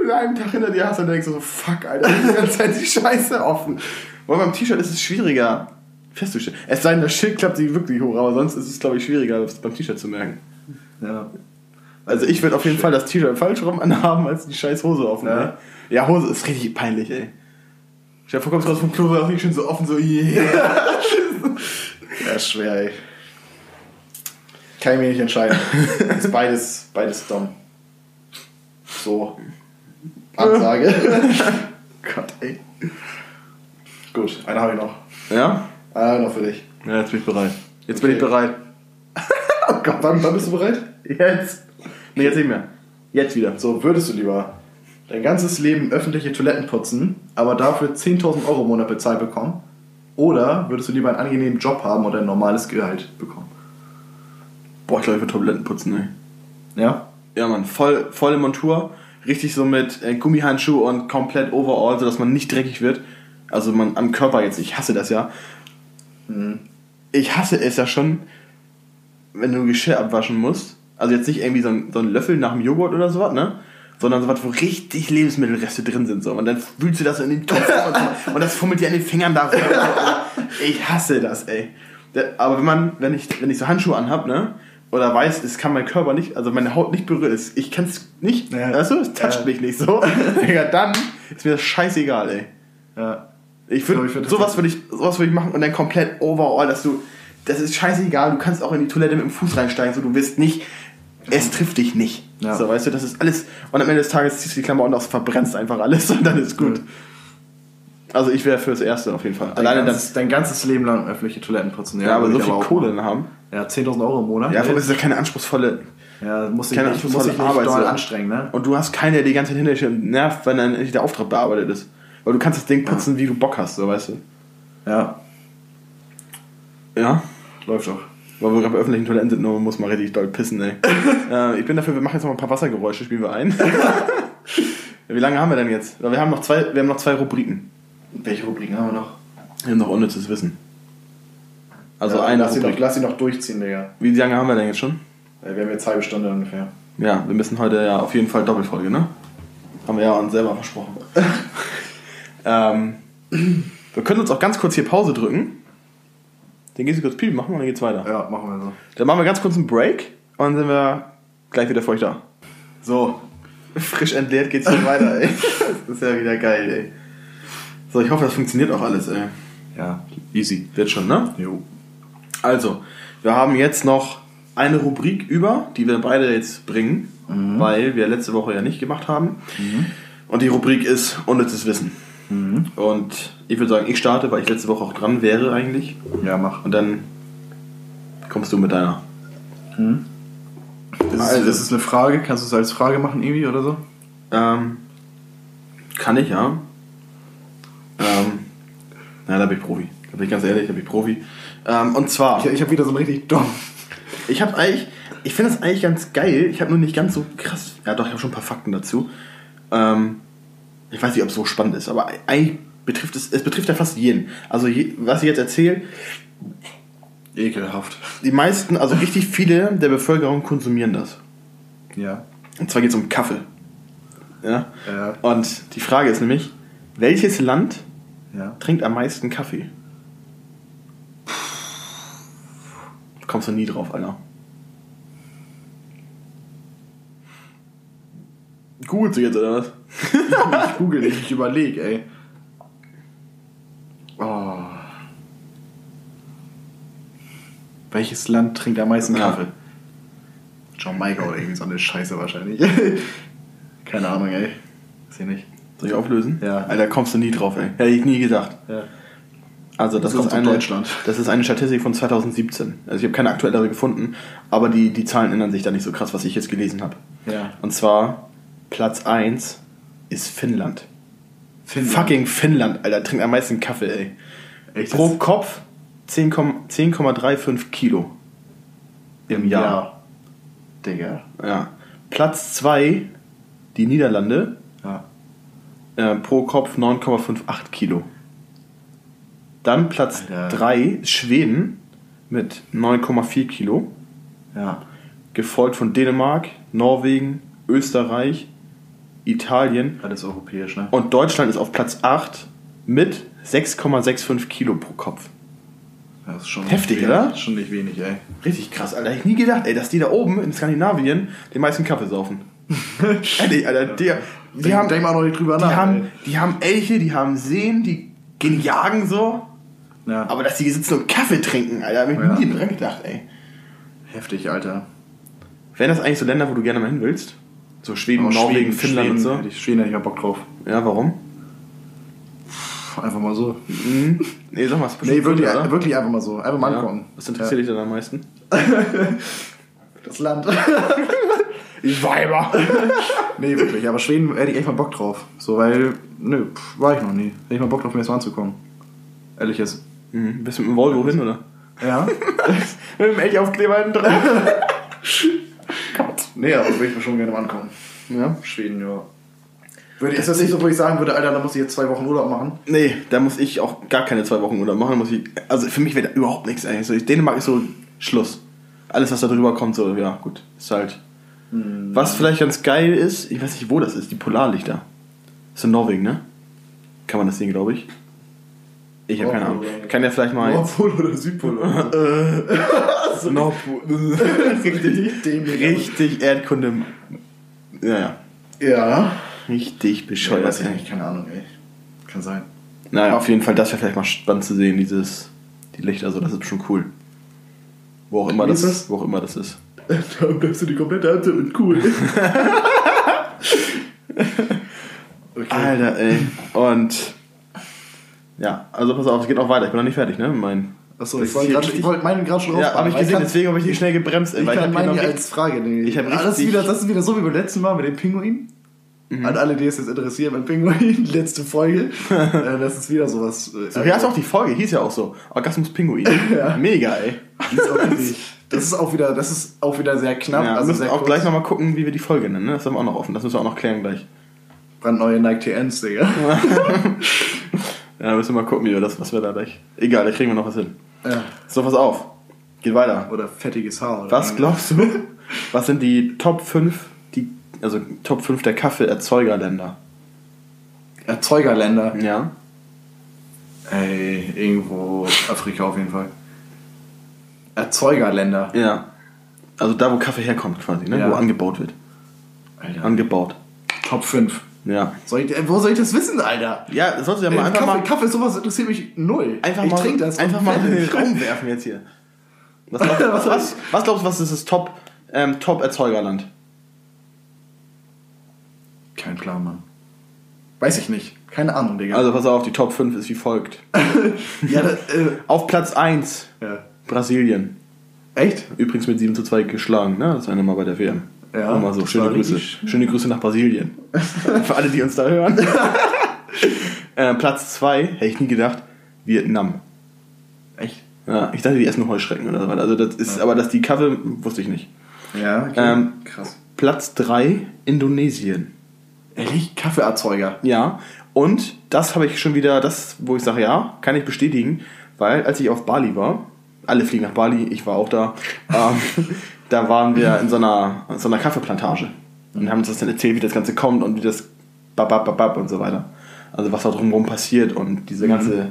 du einen Tag hinter dir hast und denkst so, fuck, Alter, die ganze Zeit die Scheiße offen. Weil beim T-Shirt ist es schwieriger festzustellen. Es sei denn, das Schild klappt sich wirklich hoch, aber sonst ist es, glaube ich, schwieriger, das beim T-Shirt zu merken. Ja. Also ich würde auf jeden Fall das T-Shirt falsch rum anhaben, als die scheiß Hose offen. Ja. Ja, ja Hose ist richtig peinlich, ey. Stell dir vor, kommst raus vom Klo, auch nicht schön so offen, so yeah. Ja, schwer, ey. Kann ich mir nicht entscheiden. Ist beides, beides dumm. So. Ansage. Gott, ey. Gut, eine habe ich noch. Ja? Eine noch für dich. Ja, jetzt bin ich bereit. Jetzt bin Okay. ich bereit. Oh Gott, wann, wann bist du bereit? Jetzt. Nee, jetzt nicht mehr. Jetzt wieder. So, würdest du lieber dein ganzes Leben öffentliche Toiletten putzen, aber dafür 10.000 Euro im Monat bezahlt bekommen? Oder würdest du lieber einen angenehmen Job haben und ein normales Gehalt bekommen? Boah, ich glaube, ich würde Toiletten putzen, ey. Ja? Ja, Mann, voll, volle Montur. Richtig so mit äh, Gummihandschuh und komplett overall, sodass man nicht dreckig wird. Also man am Körper jetzt, ich hasse das ja. Ich hasse es ja schon, wenn du Geschirr abwaschen musst. Also jetzt nicht irgendwie so ein, so ein Löffel nach dem Joghurt oder sowas, ne? Sondern sowas, wo richtig Lebensmittelreste drin sind. So. Und dann wühlst du das in den Topf und, und das fummelt dir an den Fingern da. Ich hasse das, ey. Aber wenn man, wenn ich, wenn ich so Handschuhe anhab, ne? Oder weiß, es kann mein Körper nicht, also meine Haut nicht berühren, ich kann es nicht, Ja. weißt du, es toucht Ja. mich nicht so. Digga, dann ist mir das scheißegal, ey. Ja. Ich würde würd sowas würde ich sowas würde ich machen und dann komplett overall, dass du das ist scheißegal, du kannst auch in die Toilette mit dem Fuß reinsteigen, so du wirst nicht es trifft dich nicht. Ja. So, weißt du, das ist alles und am Ende des Tages ziehst du die Klamotten aus, verbrennst einfach alles und dann ist gut. Also ich wäre fürs Erste auf jeden Fall. Dein, Alleine ganzes, dein ganzes Leben lang öffentliche Toiletten putzen. Ja, aber würde so viel auch Kohle dann haben. Ja, 10.000 Euro im Monat. Ja, vor allem ist ja keine anspruchsvolle. ja muss ich keine nicht, muss ich nicht Arbeit doll so. anstrengen, ne? Und du hast keinen, der die ganze Zeit hinter dir nervt, wenn dann endlich der Auftrag bearbeitet ist. Weil du kannst das Ding putzen, wie du Bock hast, so weißt du. Ja, Ja. läuft doch. Weil wir gerade bei öffentlichen Toiletten sind, nur muss man richtig doll pissen, ey. äh, ich bin dafür, wir machen jetzt noch ein paar Wassergeräusche, spielen wir ein. Wie lange haben wir denn jetzt? Weil Wir haben noch zwei, wir haben noch zwei Rubriken. Welche Rubriken haben wir noch? Wir haben noch unnützes Wissen. Also ja, eine lass, sie noch, lass sie noch durchziehen, Digga. Wie lange haben wir denn jetzt schon? Ja, Wir haben jetzt halbe Stunde ungefähr. Ja, wir müssen heute ja auf jeden Fall Doppelfolge, ne? Haben wir ja uns selber versprochen. ähm, wir können uns auch ganz kurz hier Pause drücken. Dann gehst du kurz Pipi machen und dann geht's weiter. Ja, machen wir so. Dann machen wir ganz kurz einen Break und dann sind wir gleich wieder für euch da. So, frisch entleert geht's hier weiter, ey. Das ist ja wieder geil, ey. So, ich hoffe, das funktioniert auch alles, ey. Ja, easy. Wird schon, ne? Jo. Also, wir haben jetzt noch eine Rubrik über, die wir beide jetzt bringen, weil wir letzte Woche ja nicht gemacht haben. Und die Rubrik ist unnützes Wissen. Und ich würde sagen, ich starte, weil ich letzte Woche auch dran wäre eigentlich. Ja, mach. Und dann kommst du mit deiner. Das ist, Also. das ist eine Frage. Kannst du es als Frage machen irgendwie oder so? Ähm, kann ich, ja. Ähm, na, da bin ich Profi. Da bin ich ganz ehrlich, da bin ich Profi. Ähm, und zwar, Ich, ich habe wieder so einen richtig dumm. ich habe eigentlich, ich finde das eigentlich ganz geil. Ich habe nur nicht ganz so krass, ja doch, ich habe schon ein paar Fakten dazu. Ähm, ich weiß nicht, ob es so spannend ist, aber eigentlich betrifft es, es betrifft ja fast jeden. Also, je, was ich jetzt erzähle, Ekelhaft. die meisten, also richtig viele der Bevölkerung konsumieren das. Ja. Und zwar geht es um Kaffee. Ja? Ja. Und die Frage ist nämlich, welches Land Ja. trinkt am meisten Kaffee? Kommst du nie drauf, Alter. Gut, jetzt oder was? Ich google nicht, ich überlege, ey. Oh. Welches Land trinkt am meisten Ja. Kaffee? Jamaika oder irgendwie so eine Scheiße wahrscheinlich. Keine Ahnung, ey. Weiß ich nicht. Soll ich auflösen? Ja. Alter, kommst du nie drauf, ey. Hätte ich nie gedacht. Ja. Also das, Das ist eine, Deutschland. das ist eine Statistik von 2017. Also ich habe keine aktuellere gefunden, aber die, die Zahlen ändern sich da nicht so krass, was ich jetzt gelesen habe. Ja. Und zwar Platz 1 ist Finnland. Finnland. Fucking Finnland, Alter, trinkt am meisten Kaffee, ey. Echt? Pro Kopf 10, 10,35 Kilo im Jahr. Digga. Ja. Platz 2, die Niederlande, Ja. Äh, pro Kopf 9,58 Kilo. Dann Platz Alter. 3, Schweden mit 9,4 Kilo. Ja. Gefolgt von Dänemark, Norwegen, Österreich, Italien Alles europäisch, ne? und Deutschland ist auf Platz 8 mit 6,65 Kilo pro Kopf. Das ist schon Heftig, wenig, oder? Schon nicht wenig, ey. Richtig krass, Alter. Hätte ich nie gedacht, ey, dass die da oben in Skandinavien den meisten Kaffee saufen. Ehrlich, Alter. Die, die, Denk- haben, denk mal noch nicht drüber die, nach, haben, ey. die haben Elche, die haben Seen, die gehen jagen so. Ja. Aber dass die sitzen und Kaffee trinken, Alter, hab ich Ja. nie dran gedacht, ey. Heftig, Alter. Wären das eigentlich so Länder, wo du gerne mal hin willst? So Schweden, Aber Norwegen, Schweden- Finnland Schweden, und so? Hätte ich, Schweden hätte ich mal Bock drauf. Ja, warum? Einfach mal so. Mhm. Nee, sag mal. ist Nee, wirklich, gut, wirklich einfach mal so. Einfach mal Ja. angucken. Was interessiert dich denn am meisten? Das Land. Die Weiber. nee, wirklich. Aber Schweden hätte ich echt mal Bock drauf. So, weil, nö, pff, war ich noch nie. Hätte ich mal Bock drauf, mir jetzt mal anzukommen. Ehrlich jetzt. Mhm. Bist du mit dem Volvo hin, oder? Ja? Mit dem Elchaufkleber hinten dran. nee, aber würde ich mir schon gerne mal angucken. Ja. Schweden, ja. Würde, ist das nicht so, wo ich sagen würde, Alter, da muss ich jetzt zwei Wochen Urlaub machen? Nee, da muss ich auch gar keine zwei Wochen Urlaub machen. Da Muss ich, also für mich wäre da überhaupt nichts eigentlich. So, Dänemark ist so Schluss. Alles, was da drüber kommt, so, ja, gut. Ist halt. Was vielleicht ganz geil ist, ich weiß nicht, wo das ist, die Polarlichter. Das ist in Norwegen, ne? Kann man das sehen, glaube ich. Ich habe keine Ahnung. Nordpol. Kann ja vielleicht mal. Nordpol oder Südpol? Nordpol. richtig, richtig Erdkunde. Ja, ja. Ja. Richtig Ja, bescheuert. weiß ich nicht, keine Ahnung, ey. Kann sein. Naja, auf jeden Fall, das wäre vielleicht mal spannend zu sehen, dieses, die Lichter, so, das ist schon cool. Wo auch immer Wie das, ist das? wo auch immer das ist. Da bleibst du die komplette Hand und cool. okay. Alter, ey. Und Ja, also pass auf, es geht auch weiter. Ich bin noch nicht fertig, ne? Mein. Achso, ich wollte wollte meinen gerade schon Ja, habe ich gesehen, kann- deswegen habe ich nicht schnell gebremst. Ich weil kann meinen ja als Frage nehmen. Ich hab Ah, das, ist wieder, das ist wieder so wie beim letzten Mal mit dem Pinguin. An alle, die es jetzt interessieren, beim Pinguin, letzte Folge. äh, das ist wieder sowas. Äh, So, hier hast du auch die Folge, hieß ja auch so. Orgasmus Pinguin. Mega, ey. die ist auch richtig- das ist auch wieder, das ist auch wieder sehr knapp. Ja, wir also müssen sehr auch kurz. gleich nochmal gucken, wie wir die Folge nennen. Ne? Das haben wir auch noch offen. Das müssen wir auch noch klären gleich. Brandneue Nike TNs, Digga. Ja, da müssen wir mal gucken, wie wir das, was wir da gleich. Egal, da kriegen wir noch was hin. ja. So, pass auf. Geht weiter. Oder fettiges Haar. Oder Was glaubst du? Was sind die Top 5, die, also Top 5 der Kaffeeerzeugerländer? Erzeugerländer. Ja. Ey, irgendwo Afrika auf jeden Fall. Erzeugerländer. Ja. Also da, wo Kaffee herkommt quasi, ne? Ja. Wo angebaut wird. Alter. Angebaut. Top 5. Ja. Soll ich, äh, wo soll ich das wissen, Alter? Ja, sollst du ja mal einfach Kaffee, mal, Kaffee, sowas interessiert mich null. einfach ich mal, trinke das. einfach mal in den. Raum werfen jetzt hier. Was, glaubst du- was, was, was glaubst du, was ist das Top, ähm, Top Erzeugerland? Kein Plan, Mann. Weiß ich nicht. Keine Ahnung, Digga. Also pass auf, die Top 5 ist wie folgt. ja, das, äh, Auf Platz 1 ja. Brasilien. Echt? Übrigens mit 7 zu 2 geschlagen, ne? Das eine Mal bei der WM. Ja, Nur mal so, schöne Grüße. Schöne Grüße nach Brasilien. Für alle, die uns da hören. äh, Platz 2, hätte ich nie gedacht, Vietnam. Echt? Ja, ich dachte, die essen nur Heuschrecken oder so. weiter. Also das ist, aber dass die Kaffee, wusste ich nicht. Ja, okay. Ähm, Krass. Platz 3, Indonesien. Ehrlich? Kaffeeerzeuger. Ja, und das habe ich schon wieder, das, wo ich sage, ja, kann ich bestätigen, weil als ich auf Bali war, alle fliegen nach Bali, ich war auch da, ähm, da waren wir in so einer, in so einer Kaffeeplantage und haben uns das dann erzählt, wie das Ganze kommt und wie das babab, babab und so weiter. Also was da drumherum passiert und diese ganze,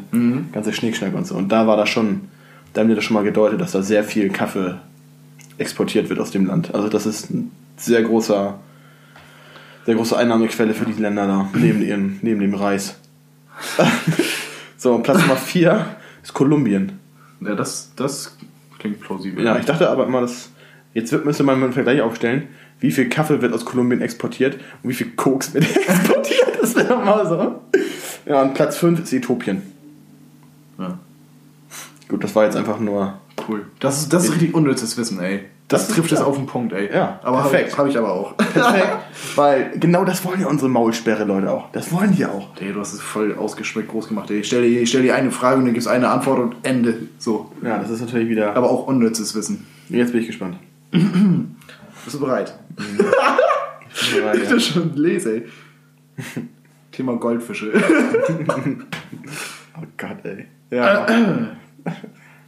ganze Schnickschnack und so. Und da war das schon, da haben wir das schon mal gedeutet, dass da sehr viel Kaffee exportiert wird aus dem Land. Also das ist ein sehr großer, sehr große Einnahmequelle für die Länder da, neben, ihren, neben dem Reis. so, und Platz Nummer 4 ist Kolumbien. Ja, das, das klingt plausibel. Ja, ich dachte aber immer, dass jetzt wird, müsste man mal einen Vergleich aufstellen, wie viel Kaffee wird aus Kolumbien exportiert und wie viel Koks wird exportiert. Das wäre mal so. Ja, und Platz 5 ist Äthiopien. Ja. Gut, das war jetzt einfach nur. Cool. Das ist, das ist richtig unnützes Wissen, ey. Das, Das trifft es auf den Punkt, ey. Ja, aber perfekt. Habe hab ich aber auch. Perfekt. Weil genau das wollen ja unsere Maulsperre, Leute, auch. Das wollen die auch. Ey, du hast es voll ausgeschmeckt groß gemacht, ey. Ich stell dir, ich stell dir eine Frage und dann gibst eine Antwort und Ende. So. Ja, das ist natürlich wieder. Aber auch unnützes Wissen. Jetzt bin ich gespannt. Bist du bereit? Ich bin bereit, Ich ja. das schon lese, ey. Thema Goldfische. Oh Gott, ey. Ja.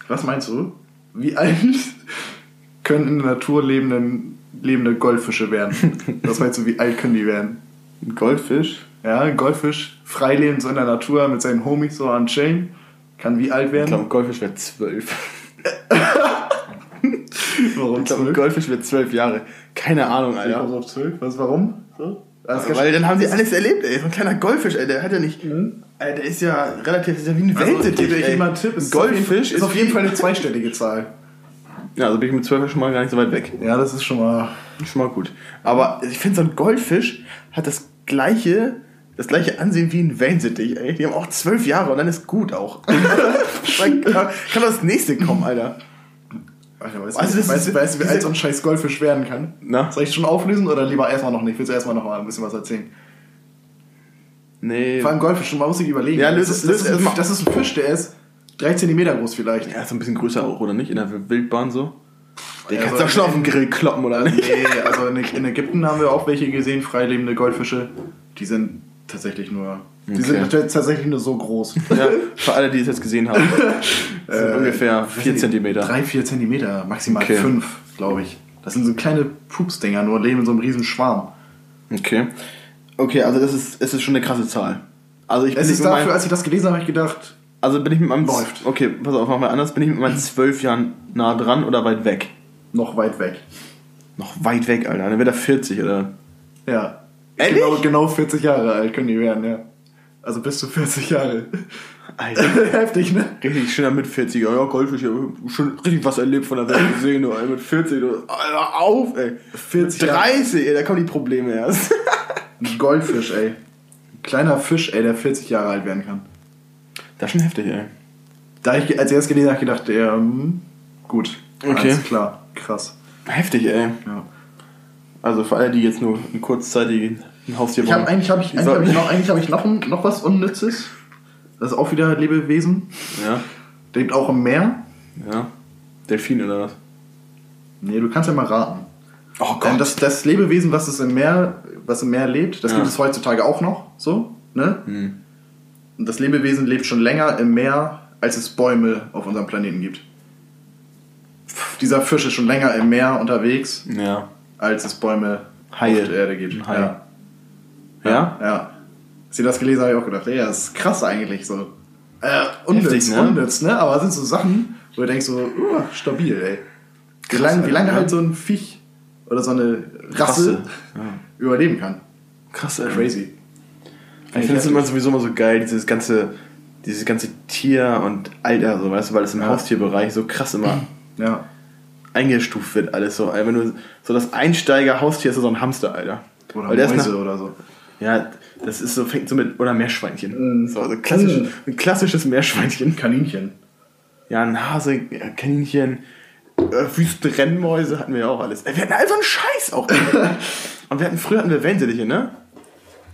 Was meinst du? Wie alt können in der Natur lebenden, lebende Goldfische werden? Was meinst du, wie alt können die werden? Ein Goldfisch. Ja, ein Goldfisch, freilebend so in der Natur mit seinen Homies so an Chain, kann wie alt Ich werden? glaube, ein Goldfisch wird zwölf. warum Ich glaube, ein Goldfisch wird zwölf Jahre. Keine Ahnung. Alter. auf 12? Was, warum? So? Ist Weil dann haben sie alles erlebt, ey. So ein kleiner Goldfisch, ey. Der hat ja nicht. Ey, der ist ja relativ. Ist ja wie ein also, Wellensittich. gebe ich ey. dir mal einen Tipp. Ist Goldfisch ist auf jeden Fall eine zweistellige Zahl. Ja, also bin ich mit zwölf schon mal gar nicht so weit weg. Ja, das ist schon mal. Schon mal gut. Aber ich finde, so ein Goldfisch hat das gleiche. Das gleiche Ansehen wie ein Wellensittich, ey. Die haben auch zwölf Jahre und dann ist gut auch. kann, kann das nächste kommen, Alter. Alter, weißt, Also, weißt, du, weißt du, wie alt so ein scheiß Goldfisch werden kann? Na? Soll ich schon auflösen oder lieber erstmal noch nicht? Willst du erstmal noch mal ein bisschen was erzählen? Nee. Vor allem Goldfisch, man muss sich überlegen. Ja, löse- das, ist, löse das, ist das ist ein Fisch, der ist 3 cm groß vielleicht. Ja, ist ein bisschen größer auch, oder nicht? In der Wildbahn so. Den kannst du doch schon auf den Grill kloppen, oder nicht? Nee, also in, Ägypten haben wir auch welche gesehen, freilebende Goldfische. Die sind tatsächlich nur. Die Okay. sind tatsächlich nur so groß. Ja, für alle, die es jetzt gesehen haben. Das sind ungefähr 4 cm. 3, 4 Zentimeter, maximal Okay. 5, glaube ich. Das sind so kleine Pupsdinger, nur leben in so einem riesen Schwarm. Okay. Okay, also das ist, es ist schon eine krasse Zahl. Also ich Es ist dafür, als ich das gelesen habe, habe ich gedacht, also bin ich mit meinem Läuft. Okay, pass auf, machen wir anders. Bin ich mit meinen zwölf Jahren nah dran oder weit weg? noch weit weg. Noch weit weg, Alter. Dann wird er 40 oder. Ja. Ehrlich? Genau, genau 40 Jahre alt können die werden, ja. Also bis zu 40 Jahre. Alter. Heftig, ne? Richtig schöner mit 40 Ja, Goldfisch, ja, schon richtig was erlebt von der Welt gesehen, du, ey, mit 40, du, Alter, auf, ey. 40 Jahre. 30, ey, da kommen die Probleme erst. Ein Goldfisch, ey. Ein kleiner Fisch, ey, der 40 Jahre alt werden kann. Das ist schon heftig, ey. Da ich als erstes gelesen habe, gedacht, ja, hm, gut. Okay. Alles klar. Krass. Heftig, ey. Ja. Also für alle, die jetzt nur ein kurzzeitigen Haustier Ich wollen. eigentlich habe ich, eigentlich hab ich, noch, eigentlich hab ich noch, noch was Unnützes. Das ist auch wieder ein Lebewesen. Ja, Der lebt auch im Meer. ja. Delfin oder was? Nee, du kannst ja mal raten. Oh Ähm, das, das Lebewesen, was es im Meer, was im Meer lebt, das Ja. gibt es heutzutage auch noch. So, ne? Hm. Und das Lebewesen lebt schon länger im Meer, als es Bäume auf unserem Planeten gibt. Dieser Fisch ist schon länger im Meer unterwegs, Ja. als es Bäume Haie. auf der Erde gibt. Hai. Ja. Ja? Ja. Als ich das gelesen habe, habe ich auch gedacht, ja, das ist krass eigentlich so. Äh, unnütz, Heftig, ne? unnütz, ne? Aber es sind so Sachen, wo du denkst so, uh, stabil, ey. Wie lange, wie lange halt so ein Viech oder so eine Rasse Rasse. Ja. überleben kann. Krass, ey. Crazy. Ich finde es immer sowieso immer so geil, dieses ganze, dieses ganze Tier und Alter, so, weißt du, weil es im Ja. Haustierbereich so krass immer Ja. eingestuft wird, alles so. Ey, Wenn du so das Einsteiger-Haustier ist so ein Hamster, Alter. Oder Weil Mäuse nach- oder so. Ja, das ist so, fängt so mit, oder Meerschweinchen. Mm. So, so klassisch, Mm. ein klassisches Meerschweinchen. Kaninchen. Ja, ein Hase, ja, Kaninchen, äh, Wüstenrennmäuse hatten wir ja auch alles. Ey, wir hatten so einen Scheiß auch. und wir hatten, früher hatten wir Wellensittiche, ne?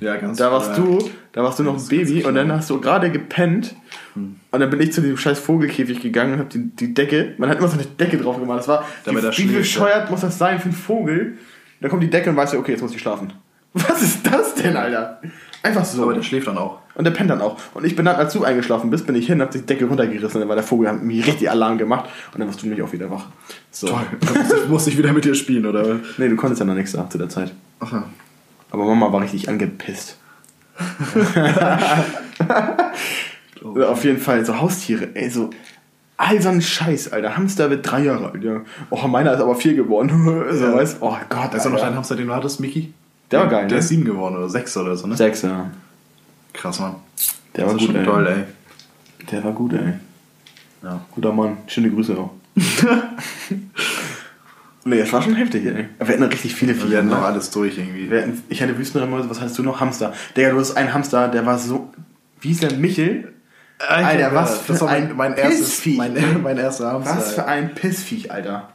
Ja, ganz Da warst du, da warst du noch ein Baby und dann hast du gerade gepennt und dann bin ich zu diesem scheiß Vogelkäfig gegangen und hab die, die Decke, man hat immer so eine Decke drauf gemacht, das war, Damit wie, er wie bescheuert muss das sein für einen Vogel? Da kommt die Decke und weißt du, okay, jetzt muss ich schlafen. Was ist das denn, Alter? Einfach so. Aber der schläft dann auch. Und der pennt dann auch. Und ich bin dann, als du eingeschlafen bist, bin ich hin, hab die Decke runtergerissen dann war der Vogel, hat mir richtig Alarm gemacht und dann warst du nämlich auch wieder wach. So. Toll. Da musste ich, wieder mit dir spielen, oder? Nee, du konntest ja noch nichts da zu der Zeit. Ach ja. Aber Mama war richtig angepisst. Oh. Auf jeden Fall, so Haustiere, ey, so. All so ein Scheiß, Alter. Hamster wird drei Jahre alt, ja. Oh, meiner ist aber vier geworden. so, Ja. weißt Oh Gott, Weißt du noch deinen Hamster, den du hattest, Mickey? Der war geil, Der ne? ist sieben geworden oder sechs oder so, ne? Sechs, ja. Krass, Mann. Der das war ist gut, schon ey. toll, ey. Der war gut, ey. Ja. Guter Mann. Schöne Grüße auch. nee, das war schon heftig, ey. Wir hatten richtig viele Wir werden ne? noch alles durch irgendwie. Wir hatten, ich hatte Wüstenrennmäuse, was hattest du noch? Hamster. Digga, du hast einen Hamster, der war so. Wie hieß der? Michel? Alter, was für das war mein, ein mein erstes, Pissviech. mein, mein erster Hamster. Was für ein Pissviech, Alter.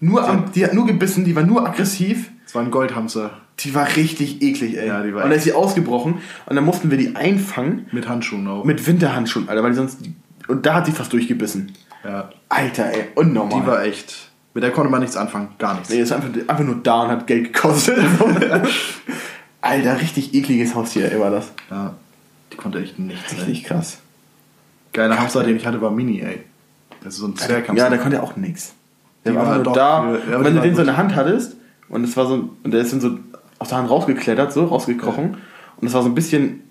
Nur am, die hat nur gebissen, die war nur aggressiv. Das war ein Goldhamster Die war richtig eklig, ey. Ja, die war und dann ist sie ausgebrochen und dann mussten wir die einfangen mit Handschuhen auch. mit Winterhandschuhen, Alter, weil die sonst. Und da hat sie fast durchgebissen. ja. Alter, ey, unnormal. Die war echt. Mit der konnte man nichts anfangen. Gar nichts. Nee, ist einfach, einfach nur da und hat Geld gekostet. Alter, richtig ekliges Haustier, ey, war das. Ja. Die konnte echt nichts, ey. Richtig krass. Geiler Hamster, den ich hatte, war Mini, ey. Das ist so ein Zwerghamster. Ja, der konnte auch nichts. Der Die war war nur doch- da. ja, und wenn du den so in der Hand hattest und es war so und der ist dann so aus der Hand rausgeklettert, so rausgekrochen und es war so ein bisschen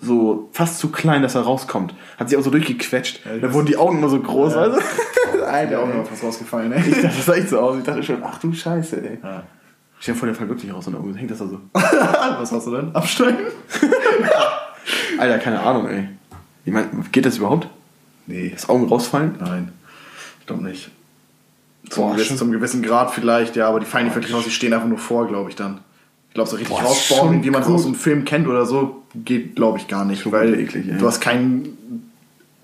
so fast zu klein, dass er rauskommt. Hat sich auch so durchgequetscht. Ja, da wurden die Augen immer so groß, Ja. weißt Alter, auch ey. noch fast rausgefallen, Ich ey. dachte, das sah echt so aus. Ich dachte schon, ach du Scheiße, ey. Ja. Ich stell vor, der fällt wirklich raus und da hängt das da so. Was hast du denn? Absteigen? Alter, keine Ahnung, ey. Ich meine, geht das überhaupt? Nee. Das Augen rausfallen? Nein. Ich glaube nicht. Zum, Boah, gewissen, zum gewissen Grad vielleicht, ja, aber die fallen nicht wirklich raus, die stehen einfach nur vor, glaube ich dann. Ich glaube, so richtig ist rausbauen, wie man es aus dem Film kennt oder so, geht, glaube ich, gar nicht. Weil eklig, du hast keinen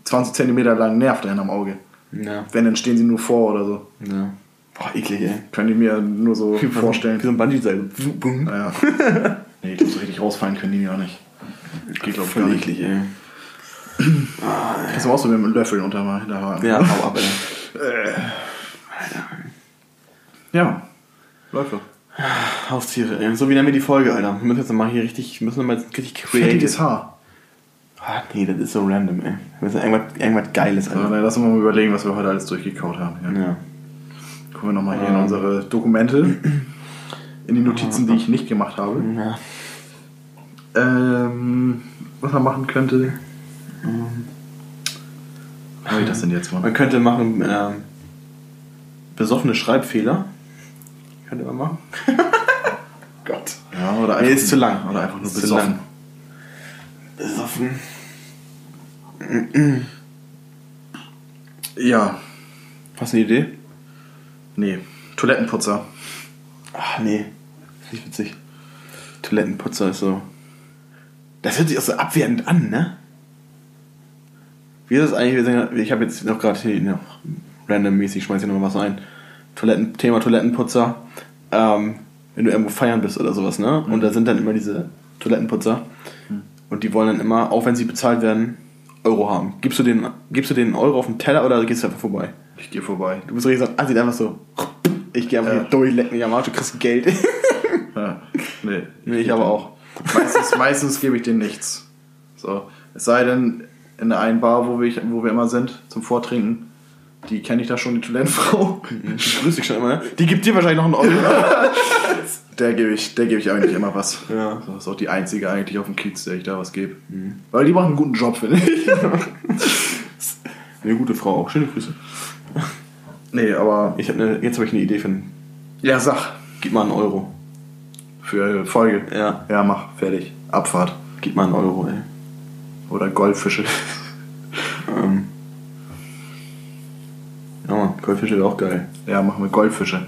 20 Zentimeter langen Nerv dahin am Auge. Ja. Wenn, dann stehen sie nur vor oder so. ja. Boah, eklig, ey. Könnte ich mir nur so vorstellen. Wie so ein Bungee-Seil. Boom. Ja. nee, ich glaube, so richtig rausfallen können die ja nicht. Geht, glaube ich, gar nicht. eklig, ey. Kannst du auch so mit einem Löffel unter mal hinterhaken. Ja, hau ab, ey. Ja. Läuft doch. Haustiere, ey. So wie nennen wir die Folge, Alter. Wir müssen jetzt mal hier richtig, müssen wir mal jetzt richtig Fettiges creative. Haar. Ah, nee, das ist so random, ey. Wir müssen irgendwas, irgendwas Geiles, So, Alter. dann lass uns mal überlegen, was wir heute alles durchgekaut haben. Ja. Ja. Gucken wir nochmal hier in Ähm. unsere Dokumente. In die Notizen, die ich nicht gemacht habe. ja. Ähm, was man machen könnte. Was habe ich das denn jetzt mal? Man könnte machen, ähm, besoffene Schreibfehler. Könnte man machen. Gott. Ja, oder Nee, ist zu lang. Oder einfach nur Ist besoffen. Besoffen. Ja, Hast du eine Idee? nee. Toilettenputzer. Ach nee, ist nicht witzig. Toilettenputzer ist so. Das hört sich auch so abwertend an, ne? Wie ist es eigentlich? Ich habe jetzt noch gerade hier noch randommäßig, schmeiß hier noch was ein. Toiletten, Thema Toilettenputzer. Ähm, wenn du irgendwo feiern bist oder sowas, ne? Und da sind dann immer diese Toilettenputzer. Und die wollen dann immer, auch wenn sie bezahlt werden, Euro haben. Gibst du den, gibst du den Euro auf den Teller oder gehst du einfach vorbei? Ich gehe vorbei. Du bist richtig so, Assi, einfach so. Ich gehe einfach Ja. hier durch, leck mich am Arsch, du kriegst Geld. Ja. Nee. nee, ich aber auch. Meistens, meistens gebe ich denen nichts. So. Es sei denn, in der einen Bar, wo wir, wo wir immer sind, zum Vortrinken, die kenne ich da schon, die Toilettenfrau. Die grüßt dich schon immer, ne? Die gibt dir wahrscheinlich noch einen Euro. Der gebe ich, der gebe ich eigentlich immer was. Ja. So, ist auch die einzige eigentlich auf dem Kiez, der ich da was gebe. Weil die machen einen guten Job, finde ich. Eine gute Frau auch. Schöne Grüße. nee, aber. Ich hab eine, jetzt habe ich eine Idee für einen. Ja, sag. Gib mal einen Euro. Für Folge. Ja. Ja, mach. Fertig. Abfahrt. Gib mal einen Euro, ey. Oder Goldfische. Ähm. Ja, Mann, Goldfische wäre auch geil. Ja, machen wir Goldfische.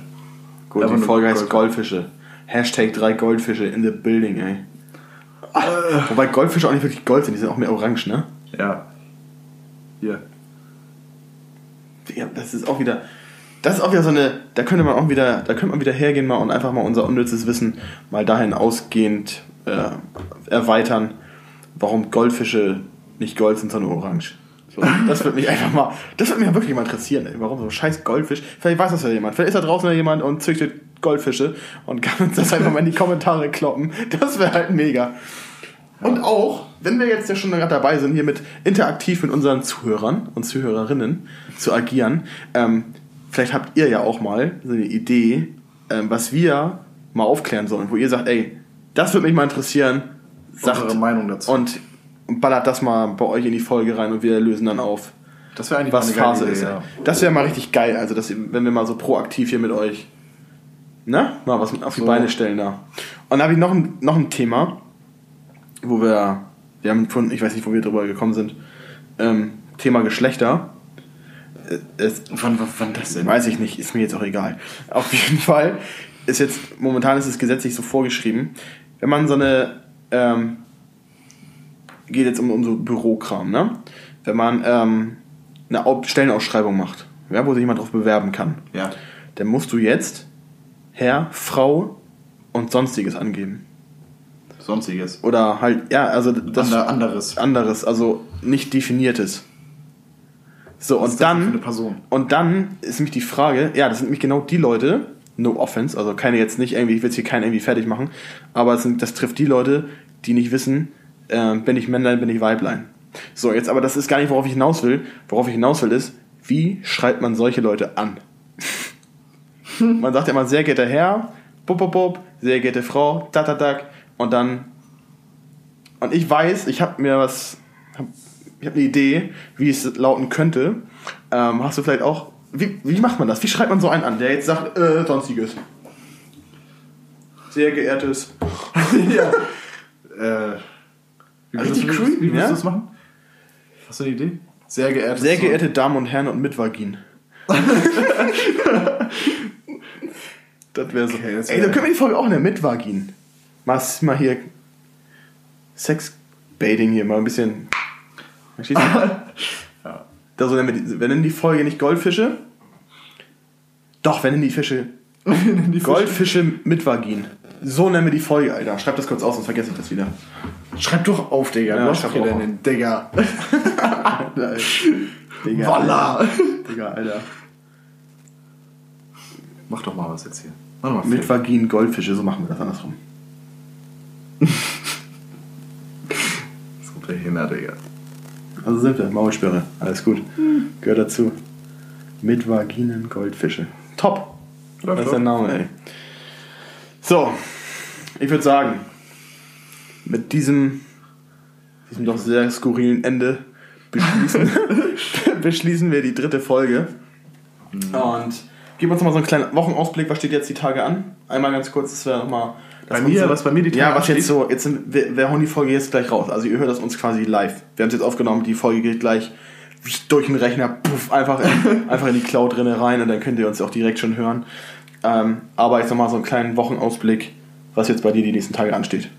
Gut, Aber die Folge heißt Gold- Goldfische. Hashtag drei Goldfische in the building, ey. Wobei Goldfische auch nicht wirklich Gold sind, die sind auch mehr orange, ne? Ja. Hier. Ja, das ist auch wieder. Das ist auch wieder so eine. Da könnte man auch wieder. Da könnte man wieder hergehen mal und einfach mal unser unnützes Wissen mal dahin ausgehend äh, erweitern, warum Goldfische nicht Gold sind, sondern orange. So, das würde mich einfach mal. Das würde mich wirklich mal interessieren, ey, warum so ein scheiß Goldfisch. Vielleicht weiß das ja jemand. Vielleicht ist da draußen ja jemand und züchtet Goldfische und kann uns das einfach mal in die Kommentare kloppen. Das wäre halt mega. Und auch, wenn wir jetzt ja schon gerade dabei sind, hier mit interaktiv mit unseren Zuhörern und Zuhörerinnen zu agieren, ähm, vielleicht habt ihr ja auch mal so eine Idee, ähm, was wir mal aufklären sollen, wo ihr sagt, ey, das würde mich mal interessieren, sagt Unsere Meinung dazu. und ballert das mal bei euch in die Folge rein und wir lösen dann auf, Das wäre eigentlich was Phase Idee, ist. ja. Das wäre mal richtig geil, also dass, wenn wir mal so proaktiv hier mit euch ne, mal was auf die So. Beine stellen da. Und dann habe ich noch ein, noch ein Thema, wo wir, wir haben von, ich weiß nicht, wo wir drüber gekommen sind, ähm, Thema Geschlechter. Äh, Es, Wann, wann, das denn? weiß ich nicht, ist mir jetzt auch egal. Auf jeden Fall ist jetzt, momentan ist es gesetzlich so vorgeschrieben, wenn man so eine, ähm, geht jetzt um, um so Bürokram, ne? Wenn man ähm, eine Au- Stellenausschreibung macht, ja, wo sich jemand drauf bewerben kann, Ja. dann musst du jetzt Herr, Frau und Sonstiges angeben. Sonstiges. Oder halt, ja, also das Ander, anderes. anderes, also nicht definiertes. So, und das dann, für eine Person? und dann ist nämlich die Frage, ja, das sind nämlich genau die Leute, no offense, also keine jetzt nicht irgendwie, ich will jetzt hier keinen irgendwie fertig machen, aber es sind, das trifft die Leute, die nicht wissen, äh, bin ich Männlein, bin ich Weiblein. So, jetzt aber das ist gar nicht, worauf ich hinaus will. Worauf ich hinaus will ist, wie schreibt man solche Leute an? Man sagt ja immer, sehr geehrter Herr, bub, bub, bub, sehr geehrte Frau, tak, tak, tak, und dann und ich weiß, ich habe mir was, hab, ich habe eine Idee, wie es lauten könnte. Ähm, hast du vielleicht auch, wie, wie macht man das? Wie schreibt man so einen an, der jetzt sagt, äh, sonstiges? Sehr geehrtes. ja. Äh, wie Also du- creepy, Wie würdest ja? du das machen? Hast du eine Idee? Sehr geehrte. Sehr geehrte Damen und Herren und mit Vagin. das wäre so. Okay, das Ey, wär- dann können wir die Folge auch in der mit Vagin. Mach's mal hier Sexbaiting hier mal ein bisschen. Verstehst du? Ja. Da so nennen wir, nennen die Folge nicht Goldfische. Doch, wir nennen die Fische Die Goldfische mit Vagin. So nennen wir die Folge, Alter. Schreib das kurz aus, sonst vergesse ich das wieder. Schreib doch auf, Digga. Ja, schreib doch den Digga. Digga, Voila. Digga, Alter. Mach doch mal was jetzt hier. Mach doch mal Mit Film. Vagin Goldfische, so machen wir das andersrum. So behindert, Digga. Also sind wir, Maulsperre. Alles gut. Gehört dazu. Mit Vaginen Goldfische. Top. Läuft das ist der Name, ey. So, ich würde sagen, mit diesem, diesem doch sehr skurrilen Ende beschließen, beschließen wir die dritte Folge. Und geben uns mal so einen kleinen Wochenausblick. Was steht jetzt die Tage an? Einmal ganz kurz, das wäre nochmal. Bei mir, was bei mir die Tage Ja, was ansteht? jetzt so, jetzt sind, wir, wir hauen die Folge jetzt gleich raus. Also ihr hört das uns quasi live. Wir haben es jetzt aufgenommen, die Folge geht gleich durch den Rechner, puff, einfach in, einfach in die Cloud drinne rein und dann könnt ihr uns auch direkt schon hören. Ähm, aber jetzt nochmal so einen kleinen Wochenausblick, was jetzt bei dir die nächsten Tage ansteht.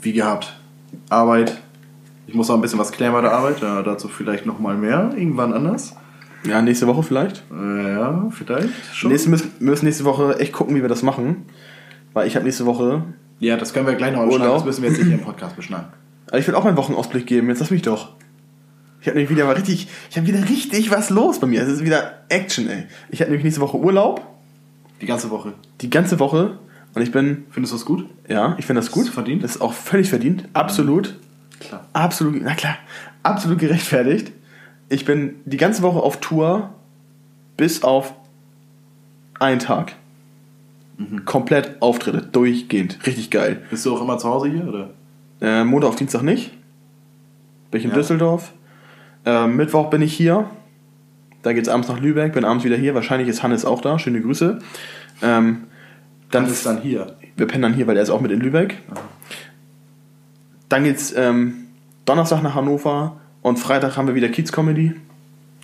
Wie gehabt. Arbeit, Ich muss noch ein bisschen was klären bei der Arbeit, ja, dazu vielleicht nochmal mehr, irgendwann anders. Ja, nächste Woche vielleicht. Äh, ja, vielleicht schon. Nächste, müssen, müssen nächste Woche echt gucken, wie wir das machen. Weil ich habe nächste Woche. Ja, das können wir gleich noch beschneiden. Das müssen wir jetzt nicht hier im Podcast beschneiden. Aber ich will auch meinen Wochenausblick geben. Jetzt lass mich doch. Ich habe nämlich wieder mal richtig. Ich habe wieder richtig was los bei mir. Es ist wieder Action, ey. Ich habe nämlich nächste Woche Urlaub. Die ganze Woche. Die ganze Woche. Und ich bin. Findest du das gut? Ja, ich finde das gut. Ist verdient? Das ist auch völlig verdient. Absolut. Klar. Absolut, na klar. Absolut gerechtfertigt. Ich bin die ganze Woche auf Tour bis auf einen Tag. Komplett Auftritte, durchgehend. Richtig geil. Bist du auch immer zu Hause hier, oder? Äh, Montag auf Dienstag nicht. Bin ich in Ja. Düsseldorf. Äh, Mittwoch bin ich hier. Da geht's abends nach Lübeck, bin abends wieder hier. Wahrscheinlich ist Hannes auch da. Schöne Grüße. Ähm, dann Dann ist dann hier. wir pennen dann hier, weil er ist auch mit in Lübeck. Dann geht's ähm, Donnerstag nach Hannover und Freitag haben wir wieder Kiez Comedy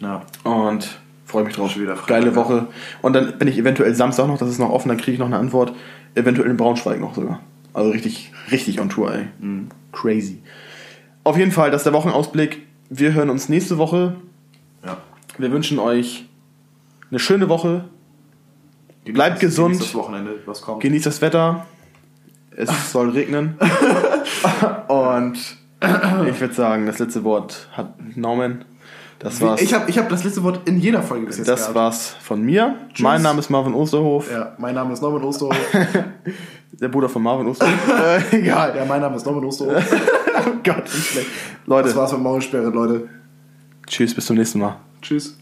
Ja. und freue mich drauf. Schon wieder Freitag, Geile ja. Woche. Und dann bin ich eventuell Samstag noch, das ist noch offen, dann kriege ich noch eine Antwort. Eventuell in Braunschweig noch sogar. Also richtig, richtig on Tour, ey. Mhm. Crazy. Auf jeden Fall, das ist der Wochenausblick. Wir hören uns nächste Woche. Ja. Wir wünschen euch eine schöne Woche. Bleibt Genießt gesund. Das Wochenende, was kommt. Genießt das Wetter. Es soll regnen. Und ich würde sagen, das letzte Wort hat Norman. Das war's. Ich habe ich hab das letzte Wort in jeder Folge bis jetzt das gehabt. war's von mir. Mein Name ist Marvin Osterhof. Ja, mein Name ist Norman Osterhof. Der Bruder von Marvin Osterhof. äh, egal. ja, mein Name ist Norman Osterhof. Oh Gott, wie schlecht. Leute, Das war's mit Maulsperre, Leute. tschüss, bis zum nächsten Mal. Tschüss.